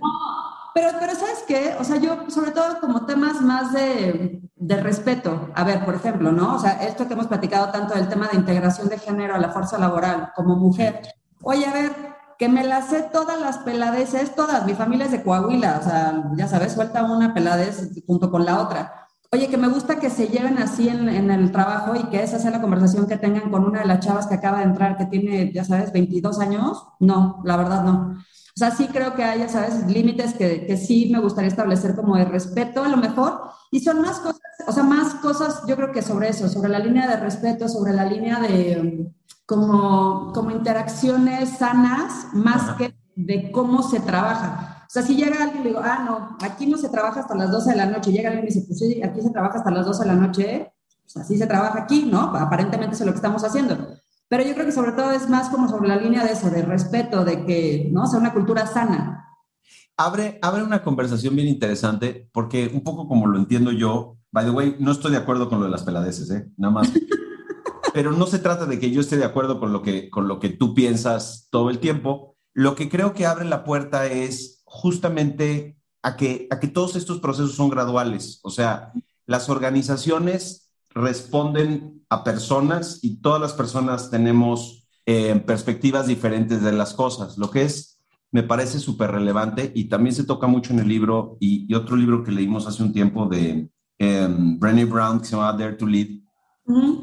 Pero, pero ¿sabes qué? O sea, yo sobre todo como temas más de, de, respeto. A ver, por ejemplo, ¿no? O sea, esto que hemos platicado tanto del tema de integración de género a la fuerza laboral como mujer. Oye, a ver, que me las sé todas las peladeces, todas. Mi familia es de Coahuila, o sea, ya sabes, suelta una peladez junto con la otra. Oye, que me gusta que se lleven así en, en, el trabajo y que esa sea la conversación que tengan con una de las chavas que acaba de entrar, que tiene, ya sabes, 22 años. No, la verdad no. O sea, sí creo que hay, ¿sabes? Límites que, que, sí me gustaría establecer como de respeto a lo mejor. Y son más cosas, o sea, más cosas yo creo que sobre eso, sobre la línea de respeto, sobre la línea de como, como interacciones sanas, más que de cómo se trabaja. O sea, si llega alguien y le digo, ah, no, aquí no se trabaja hasta las 12 de la noche, llega alguien y dice, pues sí, aquí se trabaja hasta las 12 de la noche, pues así se trabaja aquí, ¿no? Aparentemente eso es lo que estamos haciendo. Pero yo creo que sobre todo es más como sobre la línea de eso, de respeto, de que, ¿no? O sea, una cultura sana. Abre, abre una conversación bien interesante, porque un poco como lo entiendo yo, by the way, no estoy de acuerdo con lo de las peladeces, ¿eh? Nada más. Pero no se trata de que yo esté de acuerdo con lo que, con lo que tú piensas todo el tiempo. Lo que creo que abre la puerta es justamente a que, a que todos estos procesos son graduales. O sea, las organizaciones responden a personas y todas las personas tenemos eh, perspectivas diferentes de las cosas, lo que es, me parece súper relevante y también se toca mucho en el libro y, otro libro que leímos hace un tiempo de um, Brené Brown que se llama Dare to Lead,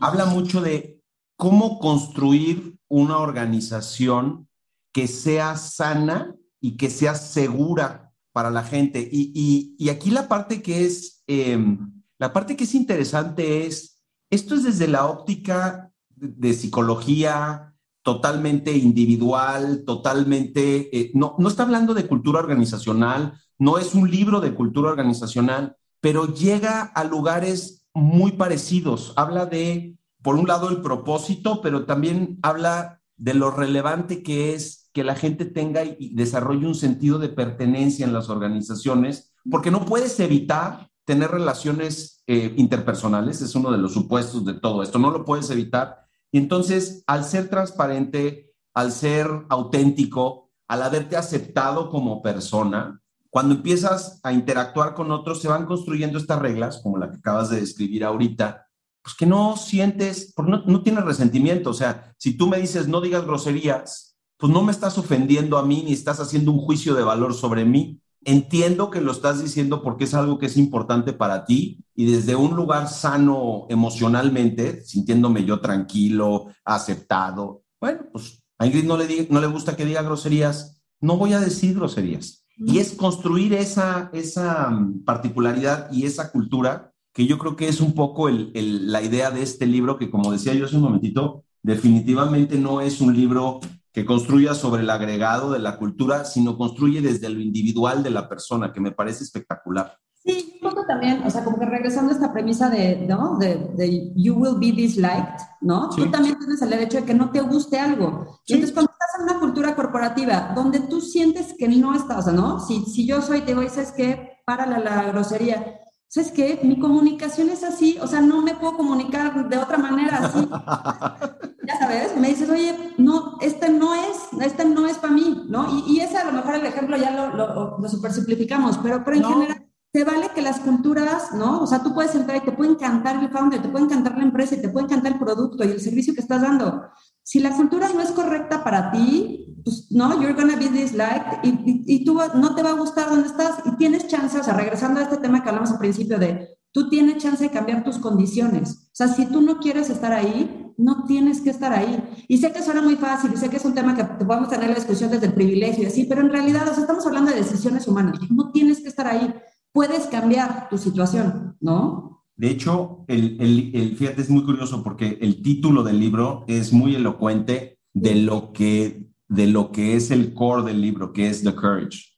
habla mucho de cómo construir una organización que sea sana y que sea segura para la gente. Y, y, aquí la parte que es... Em, la parte que es interesante es, esto es desde la óptica de, psicología totalmente individual, totalmente, eh, no, no está hablando de cultura organizacional, no es un libro de cultura organizacional, pero llega a lugares muy parecidos. Habla de, por un lado, el propósito, pero también habla de lo relevante que es que la gente tenga y desarrolle un sentido de pertenencia en las organizaciones, porque no puedes evitar tener relaciones eh, interpersonales, es uno de los supuestos de todo esto, no lo puedes evitar. Y entonces, al ser transparente, al ser auténtico, al haberte aceptado como persona, cuando empiezas a interactuar con otros, se van construyendo estas reglas, como la que acabas de describir ahorita, pues que no sientes, no, no tienes resentimiento. O sea, si tú me dices no digas groserías, pues no me estás ofendiendo a mí ni estás haciendo un juicio de valor sobre mí entiendo que lo estás diciendo porque es algo que es importante para ti y desde un lugar sano emocionalmente, sintiéndome yo tranquilo, aceptado. Bueno, pues a Ingrid no le, no le gusta que diga groserías, no voy a decir groserías. Y es construir esa, esa mm, particularidad y esa cultura que yo creo que es un poco la idea de este libro que, como decía yo hace un momentito, definitivamente no es un libro que construya sobre el agregado de la cultura, sino construye desde lo individual de la persona, que me parece espectacular. Sí, un poco también, o sea, como que regresando a esta premisa de, ¿no? De, you will be disliked, ¿no? Tú también tienes el derecho de que no te guste algo. Y entonces cuando estás en una cultura corporativa donde tú sientes que no estás, ¿no? Si, si yo soy, te digo, ¿sabes qué? Para la, la grosería. ¿sabes qué? Mi comunicación es así, o sea, no me puedo comunicar de otra manera así. ya sabes, me dices, oye, no, este no es, este no es para mí, ¿no? Y, y, ese a lo mejor el ejemplo ya lo, super simplificamos, pero, pero en general te vale que las culturas, ¿no? O sea, tú puedes entrar y te puede encantar el founder, te puede encantar la empresa y te puede encantar el producto y el servicio que estás dando, si la cultura no es correcta para ti, pues no, you're gonna be disliked y, y, y tú no te va a gustar donde estás y tienes chance, o sea, regresando a este tema que hablamos al principio de tú tienes chance de cambiar tus condiciones. O sea, si tú no quieres estar ahí, no tienes que estar ahí. Y sé que suena muy fácil, y sé que es un tema que podemos tener la discusión desde el privilegio y así, pero en realidad, o sea, estamos hablando de decisiones humanas. No tienes que estar ahí puedes cambiar tu situación, ¿no? De hecho, el, el, fíjate, es muy curioso porque el título del libro es muy elocuente de lo que, de lo que es el core del libro, que es The Courage.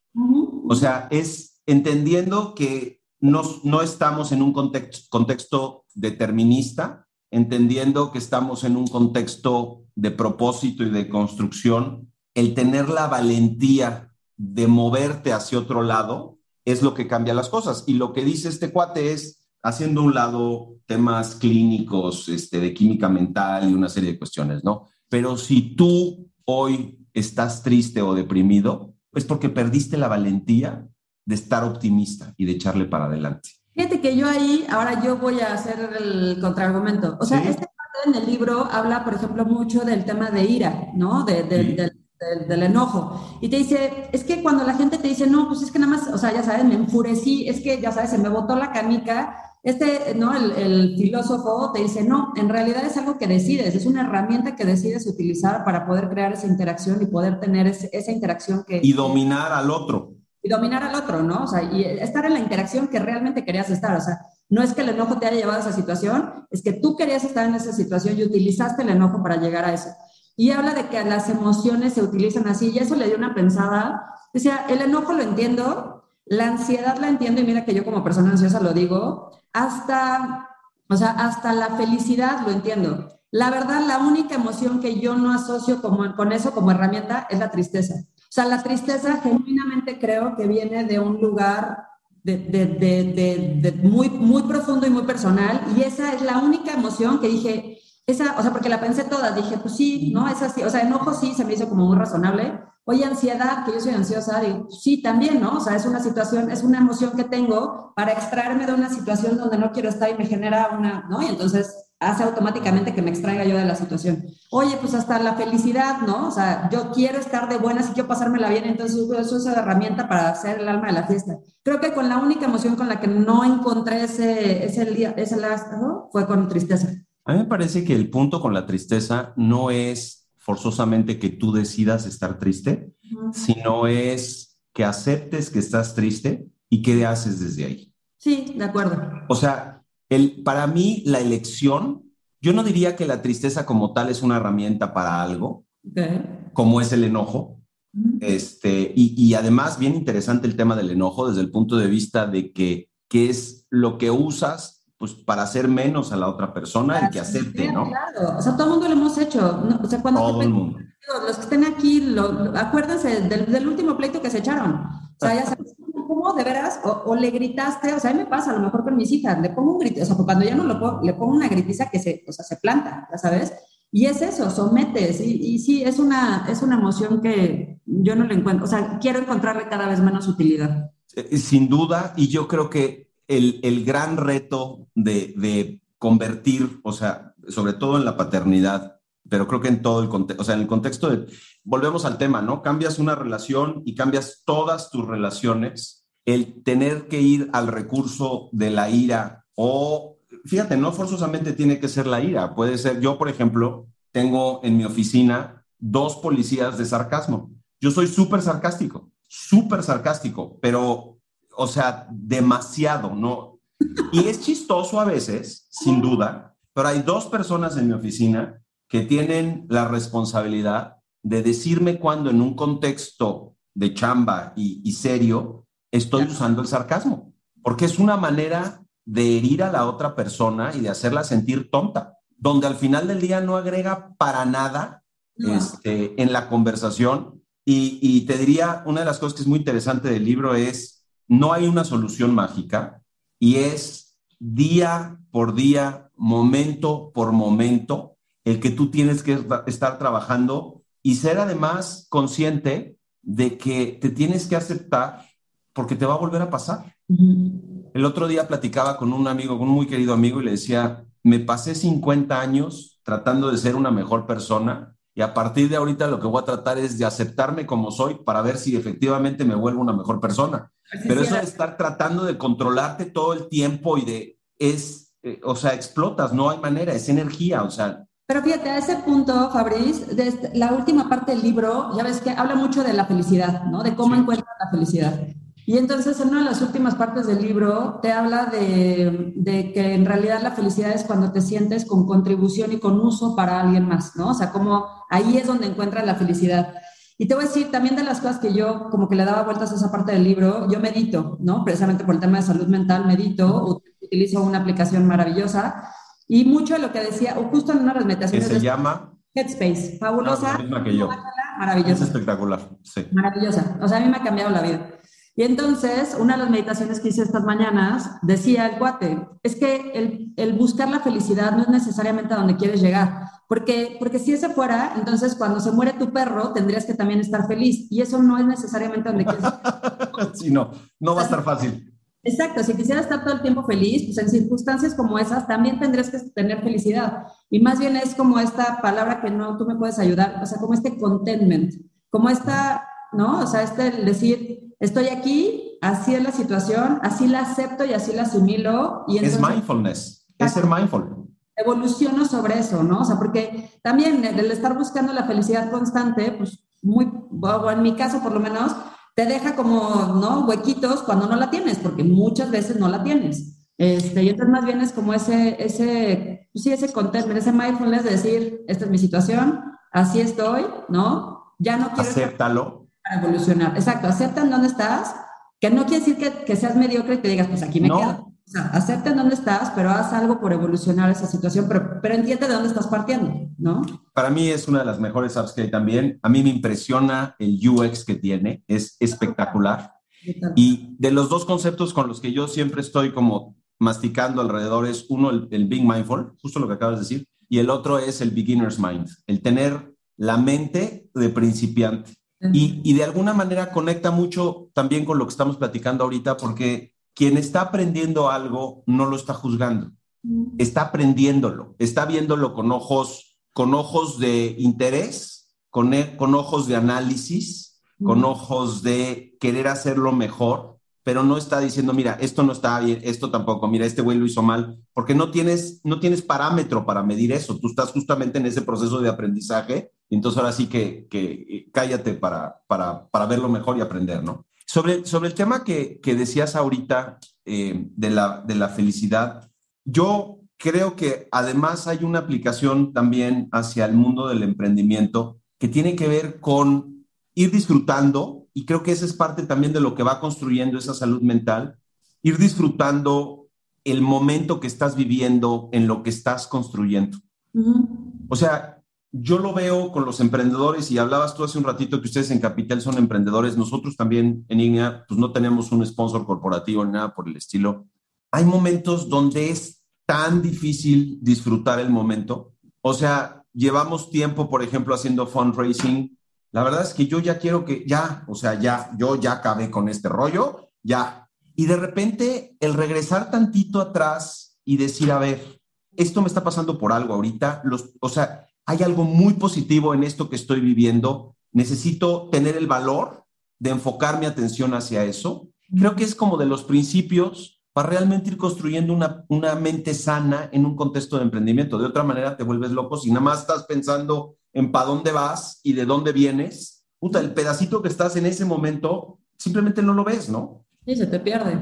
O sea, es entendiendo que no, no estamos en un contexto, contexto determinista, entendiendo que estamos en un contexto de propósito y de construcción, el tener la valentía de moverte hacia otro lado es lo que cambia las cosas. Y lo que dice este cuate es, haciendo un lado temas clínicos, este, de química mental y una serie de cuestiones, ¿no? Pero si tú hoy estás triste o deprimido, es porque perdiste la valentía de estar optimista y de echarle para adelante. Fíjate que yo ahí, ahora yo voy a hacer el contraargumento. O sea, este parte en el libro habla, por ejemplo, mucho del tema de ira, ¿no? De, de, del, enojo. Y te dice, es que cuando la gente te dice, no, pues es que nada más, o sea, ya sabes, me enfurecí, es que ya sabes, se me botó la canica. Este, ¿no? El, el, filósofo te dice, no, en realidad es algo que decides, es una herramienta que decides utilizar para poder crear esa interacción y poder tener esa interacción que... Y dominar al otro. Y dominar al otro, ¿no? O sea, y estar en la interacción que realmente querías estar, o sea, no es que el enojo te haya llevado a esa situación, es que tú querías estar en esa situación y utilizaste el enojo para llegar a eso y habla de que las emociones se utilizan así, y eso le dio una pensada. Decía, el enojo lo entiendo, la ansiedad la entiendo, y mira que yo como persona ansiosa lo digo, hasta, o sea, hasta la felicidad lo entiendo. La verdad, la única emoción que yo no asocio como, con eso como herramienta es la tristeza. O sea, la tristeza genuinamente creo que viene de un lugar de, de, de, muy, muy profundo y muy personal, y esa es la única emoción que dije, esa, o sea, porque la pensé toda, dije, pues sí, ¿no? Es así, o sea, enojo sí se me hizo como muy razonable. Oye, ansiedad, que yo soy ansiosa, digo, sí, también, ¿no? O sea, es una situación, es una emoción que tengo para extraerme de una situación donde no quiero estar y me genera una, ¿no? Y entonces hace automáticamente que me extraiga yo de la situación. Oye, pues hasta la felicidad, ¿no? O sea, yo quiero estar de buenas y quiero pasármela bien, entonces eso es una herramienta para hacer el alma de la fiesta. Creo que con la única emoción con la que no encontré ese, ese, ese lazo fue con tristeza. A mí me parece que el punto con la tristeza no es forzosamente que tú decidas estar triste, sino es que aceptes que estás triste y qué haces desde ahí. Sí, de acuerdo. O sea, el, para mí la elección, yo no diría que la tristeza como tal es una herramienta para algo, como es el enojo. Este, y, y, además, bien interesante el tema del enojo desde el punto de vista de que, que es lo que usas pues para hacer menos a la otra persona y que acepte, ¿no? Claro, o sea, todo el mundo lo hemos hecho. O sea, cuando todo el mundo. Los que estén aquí, lo, acuérdense del, último pleito que se echaron. O sea, ya sabes, ¿cómo de veras? O, le gritaste, o sea, a mí me pasa a lo mejor con mis hijas, le pongo un grito, o sea, cuando ya no lo pongo, le pongo una gritiza que se, o sea, se planta, ya sabes. Y es eso, sometes. Y, y sí, es una, es una emoción que yo no le encuentro, o sea, quiero encontrarle cada vez menos utilidad. Eh, sin duda, y yo creo que el, gran reto de, convertir, o sea, sobre todo en la paternidad, pero creo que en todo el contexto, o sea, en el contexto de, volvemos al tema, ¿no? Cambias una relación y cambias todas tus relaciones, el tener que ir al recurso de la ira o, fíjate, no forzosamente tiene que ser la ira, puede ser, yo por ejemplo, tengo en mi oficina dos policías de sarcasmo. Yo soy súper sarcástico, súper sarcástico, pero o sea, demasiado, ¿no? Y es chistoso a veces, sin duda, pero hay dos personas en mi oficina que tienen la responsabilidad de decirme cuando en un contexto de chamba y, serio estoy usando el sarcasmo, porque es una manera de herir a la otra persona y de hacerla sentir tonta, donde al final del día no agrega para nada este, en la conversación. Y, y te diría, una de las cosas que es muy interesante del libro es no hay una solución mágica y es día por día, momento por momento, el que tú tienes que estar trabajando y ser además consciente de que te tienes que aceptar porque te va a volver a pasar. El otro día platicaba con un amigo, con un muy querido amigo, y le decía, me pasé 50 años tratando de ser una mejor persona y a partir de ahorita lo que voy a tratar es de aceptarme como soy para ver si efectivamente me vuelvo una mejor persona. Pero eso de estar tratando de controlarte todo el tiempo y de, es, eh, o sea, explotas, no hay manera, es energía, o sea. Pero fíjate, a ese punto, Fabriz, de la última parte del libro, ya ves que habla mucho de la felicidad, ¿no? De cómo encuentras la felicidad. Y entonces en una de las últimas partes del libro te habla de, de, que en realidad la felicidad es cuando te sientes con contribución y con uso para alguien más, ¿no? O sea, como ahí es donde encuentras la felicidad. Y te voy a decir también de las cosas que yo como que le daba vueltas a esa parte del libro, yo medito, ¿no? Precisamente por el tema de salud mental, medito, utilizo una aplicación maravillosa y mucho de lo que decía, o justo en una de las meditaciones... ¿Qué se llama? Headspace, fabulosa. Ah, la misma que yo. Maravillosa. Es espectacular, sí. Maravillosa. O sea, a mí me ha cambiado la vida. Y entonces, una de las meditaciones que hice estas mañanas, decía el cuate, es que el, el, buscar la felicidad no es necesariamente a donde quieres llegar, porque, porque si ese fuera, entonces cuando se muere tu perro, tendrías que también estar feliz, y eso no es necesariamente a donde quieres llegar. sí, no, no va a estar fácil. Exacto, si quisieras estar todo el tiempo feliz, pues en circunstancias como esas también tendrías que tener felicidad. Y más bien es como esta palabra que no, tú me puedes ayudar, o sea, como este contentment, como esta, ¿no? O sea, este decir, estoy aquí, así es la situación, así la acepto y así la asimilo. Y es mindfulness, es ser mindful. Evoluciono sobre eso, ¿no? O sea, porque también el estar buscando la felicidad constante, pues muy, o en mi caso por lo menos, te deja como, ¿no? Huequitos cuando no la tienes, porque muchas veces no la tienes. Este, y entonces más bien es como ese, ese, pues sí, ese contentment, ese mindfulness de decir, esta es mi situación, así estoy, ¿no? Ya no quiero... Acéptalo para evolucionar. Exacto, aceptan dónde estás, que no quiere decir que, que seas mediocre y te digas, pues aquí me quedo. O sea, acepta dónde estás, pero haz algo por evolucionar esa situación, pero, pero entiende de dónde estás partiendo, ¿no? Para mí es una de las mejores apps que hay también. A mí me impresiona el UX que tiene, es espectacular. Y de los dos conceptos con los que yo siempre estoy como masticando alrededor es uno el, el Being Mindful, justo lo que acabas de decir, y el otro es el Beginner's Mind, el tener la mente de principiante. Y, de alguna manera conecta mucho también con lo que estamos platicando ahorita, porque quien está aprendiendo algo no lo está juzgando, está aprendiéndolo, está viéndolo con ojos, con ojos de interés, con, e, con ojos de análisis, con ojos de querer hacerlo mejor, pero no está diciendo, mira, esto no está bien, esto tampoco, mira, este güey lo hizo mal, porque no tienes, no tienes parámetro para medir eso, tú estás justamente en ese proceso de aprendizaje entonces ahora sí que, que cállate para, para, para, verlo mejor y aprender, ¿no? Sobre, sobre el tema que, que decías ahorita eh, de, la, de la felicidad, yo creo que además hay una aplicación también hacia el mundo del emprendimiento que tiene que ver con ir disfrutando, y creo que esa es parte también de lo que va construyendo esa salud mental, ir disfrutando el momento que estás viviendo en lo que estás construyendo. O sea, yo lo veo con los emprendedores y hablabas tú hace un ratito que ustedes en Capital son emprendedores, nosotros también en INEA pues no tenemos un sponsor corporativo ni nada por el estilo. Hay momentos donde es tan difícil disfrutar el momento. O sea, llevamos tiempo, por ejemplo, haciendo fundraising. La verdad es que yo ya quiero que ya, o sea, ya, yo ya acabé con este rollo, ya. Y de repente el regresar tantito atrás y decir, a ver, esto me está pasando por algo ahorita, los, o sea, hay algo muy positivo en esto que estoy viviendo, necesito tener el valor de enfocar mi atención hacia eso. Creo que es como de los principios para realmente ir construyendo una, una mente sana en un contexto de emprendimiento. De otra manera te vuelves loco si nada más estás pensando en para dónde vas y de dónde vienes. Puta, el pedacito que estás en ese momento simplemente no lo ves, ¿no? Y se te pierde.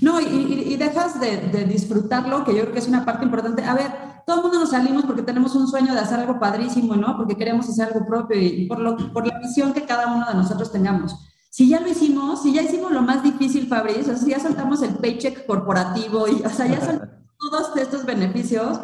No, y, dejas de, de, disfrutarlo, que yo creo que es una parte importante. A ver, todo el mundo nos salimos porque tenemos un sueño de hacer algo padrísimo, ¿no? Porque queremos hacer algo propio y, por, lo, por la visión que cada uno de nosotros tengamos. Si ya lo hicimos, si ya hicimos lo más difícil, Fabriz, o sea, si ya saltamos el paycheck corporativo y, o sea, ya son todos estos beneficios,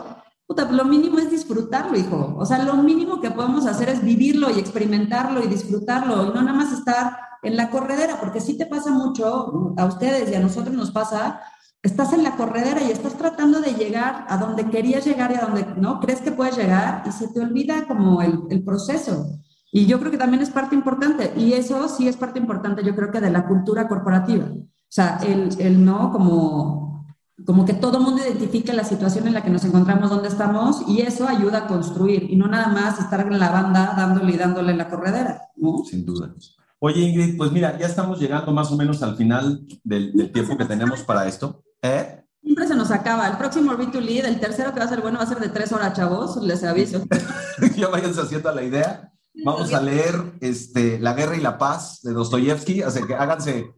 puta, lo mínimo es disfrutarlo, hijo. O sea, lo mínimo que podemos hacer es vivirlo y experimentarlo y disfrutarlo y no nada más estar en la corredera, porque sí te pasa mucho, a ustedes y a nosotros nos pasa, estás en la corredera y estás tratando de llegar a donde querías llegar y a donde no crees que puedes llegar y se te olvida como el, el proceso. Y yo creo que también es parte importante, y eso sí es parte importante, yo creo que de la cultura corporativa. O sea, el, el no como, como que todo el mundo identifique la situación en la que nos encontramos, dónde estamos, y eso ayuda a construir, y no nada más estar en la banda dándole y dándole la corredera. ¿no? Sin duda. Oye, Ingrid, pues mira, ya estamos llegando más o menos al final del, del tiempo que tenemos para esto. ¿Eh? Siempre se nos acaba. El próximo Read to Lead, el tercero que va a ser bueno, va a ser de tres horas, chavos. Les aviso. ya váyanse haciendo la idea. Vamos a leer este, La Guerra y la Paz de Dostoyevsky, así que háganse,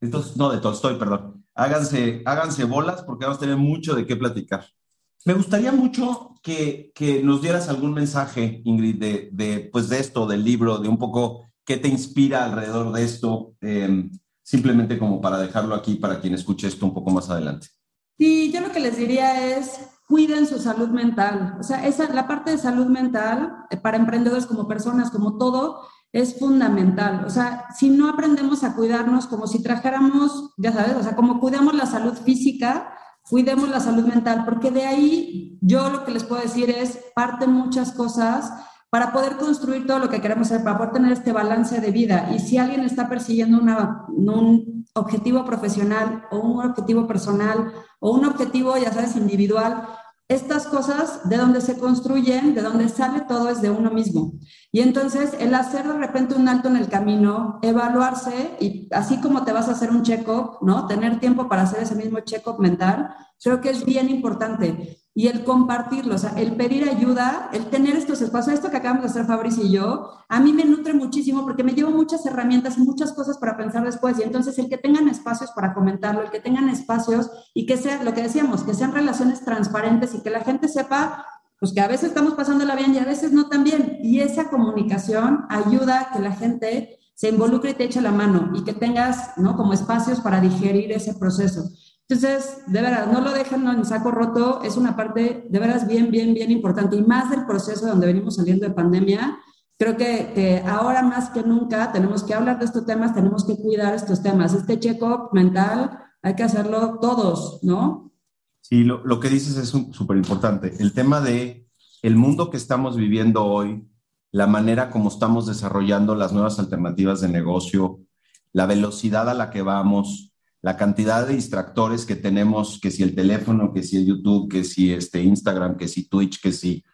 entonces, no, de Tolstoy, perdón, háganse, háganse bolas porque vamos a tener mucho de qué platicar. Me gustaría mucho que, que nos dieras algún mensaje, Ingrid, de, de, pues de esto, del libro, de un poco qué te inspira alrededor de esto, eh, simplemente como para dejarlo aquí para quien escuche esto un poco más adelante. Sí, yo lo que les diría es, cuiden su salud mental. O sea, esa, la parte de salud mental eh, para emprendedores como personas, como todo, es fundamental. O sea, si no aprendemos a cuidarnos como si trajéramos, ya sabes, o sea, como cuidamos la salud física, cuidemos la salud mental, porque de ahí yo lo que les puedo decir es, parte muchas cosas para poder construir todo lo que queremos hacer, para poder tener este balance de vida. Y si alguien está persiguiendo un objetivo profesional o un objetivo personal o un objetivo, ya sabes, individual, estas cosas de donde se construyen, de donde sale todo es de uno mismo. Y entonces el hacer de repente un alto en el camino, evaluarse y así como te vas a hacer un check-up, ¿no? Tener tiempo para hacer ese mismo check-up mental, creo que es bien importante y el compartirlo, o sea, el pedir ayuda, el tener estos espacios, esto que acabamos de hacer Fabricio y yo, a mí me nutre muchísimo porque me llevo muchas herramientas muchas cosas para pensar después y entonces el que tengan espacios para comentarlo, el que tengan espacios y que sea lo que decíamos, que sean relaciones transparentes y que la gente sepa pues que a veces estamos pasándola bien y a veces no tan bien y esa comunicación ayuda a que la gente se involucre y te eche la mano y que tengas, ¿no? Como espacios para digerir ese proceso. Entonces, de veras, no lo dejen en saco roto, es una parte de veras bien, bien, bien importante y más del proceso donde venimos saliendo de pandemia. Creo que, que ahora más que nunca tenemos que hablar de estos temas, tenemos que cuidar estos temas. Este check-up mental hay que hacerlo todos, ¿no? Sí, lo, lo que dices es súper importante. El tema de el mundo que estamos viviendo hoy, la manera como estamos desarrollando las nuevas alternativas de negocio, la velocidad a la que vamos, la cantidad de distractores que tenemos, que si el teléfono, que si el YouTube, que si este Instagram, que si Twitch, que si,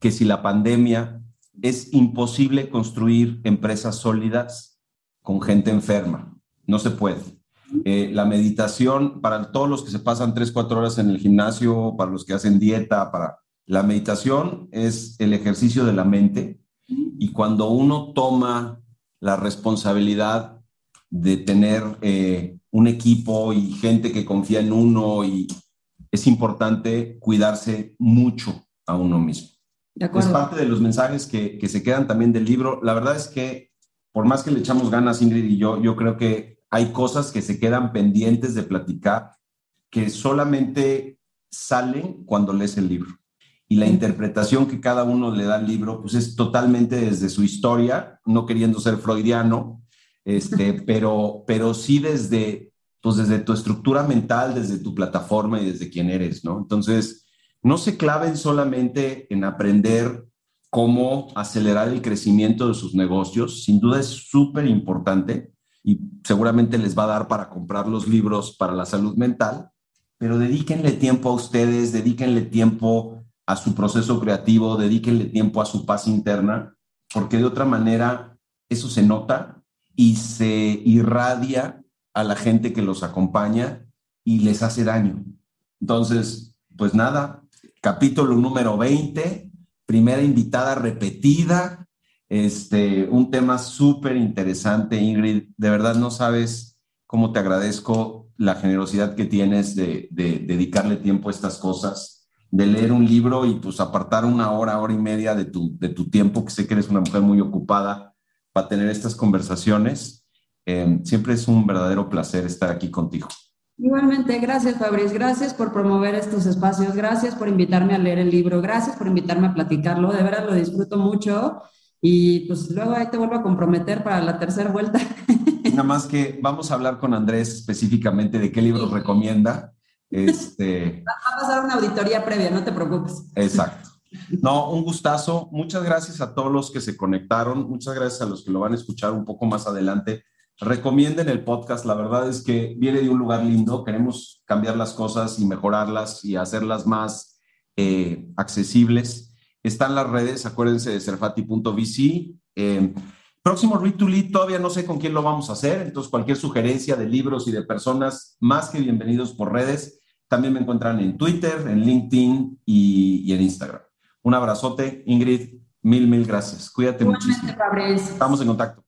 que si la pandemia, es imposible construir empresas sólidas con gente enferma. No se puede. Eh, la meditación, para todos los que se pasan tres, cuatro horas en el gimnasio, para los que hacen dieta, para la meditación es el ejercicio de la mente y cuando uno toma la responsabilidad de tener eh, un equipo y gente que confía en uno y es importante cuidarse mucho a uno mismo. es parte de los mensajes que, que, se quedan también del libro. La verdad es que por más que le echamos ganas, Ingrid y yo, yo creo que hay cosas que se quedan pendientes de platicar que solamente salen cuando lees el libro. Y la interpretación que cada uno le da al libro, pues es totalmente desde su historia, no queriendo ser freudiano, este, pero, pero sí desde, pues desde tu estructura mental, desde tu plataforma y desde quién eres, ¿no? Entonces, no se claven solamente en aprender cómo acelerar el crecimiento de sus negocios, sin duda es súper importante y seguramente les va a dar para comprar los libros para la salud mental, pero dedíquenle tiempo a ustedes, dedíquenle tiempo a su proceso creativo, dedíquenle tiempo a su paz interna, porque de otra manera eso se nota y se irradia a la gente que los acompaña y les hace daño. Entonces, pues nada, capítulo número 20, primera invitada repetida, este, un tema súper interesante, Ingrid. De verdad no sabes cómo te agradezco la generosidad que tienes de, de, dedicarle tiempo a estas cosas, de leer un libro y pues apartar una hora, hora y media de tu, de tu tiempo, que sé que eres una mujer muy ocupada para tener estas conversaciones. Eh, siempre es un verdadero placer estar aquí contigo. Igualmente, gracias Fabriz, gracias por promover estos espacios, gracias por invitarme a leer el libro, gracias por invitarme a platicarlo, de verdad lo disfruto mucho y pues luego ahí te vuelvo a comprometer para la tercera vuelta. Nada más que vamos a hablar con Andrés específicamente de qué libros recomienda. Este... Va a pasar una auditoría previa, no te preocupes. Exacto. No, un gustazo. Muchas gracias a todos los que se conectaron. Muchas gracias a los que lo van a escuchar un poco más adelante. Recomienden el podcast. La verdad es que viene de un lugar lindo. Queremos cambiar las cosas y mejorarlas y hacerlas más eh, accesibles. Están las redes, acuérdense de serfati.vc. Eh, próximo Read to Lead, todavía no sé con quién lo vamos a hacer, entonces cualquier sugerencia de libros y de personas, más que bienvenidos por redes. También me encuentran en Twitter, en LinkedIn y, en Instagram. Un abrazote, Ingrid. Mil, mil gracias. Cuídate muchísimo. Estamos en contacto.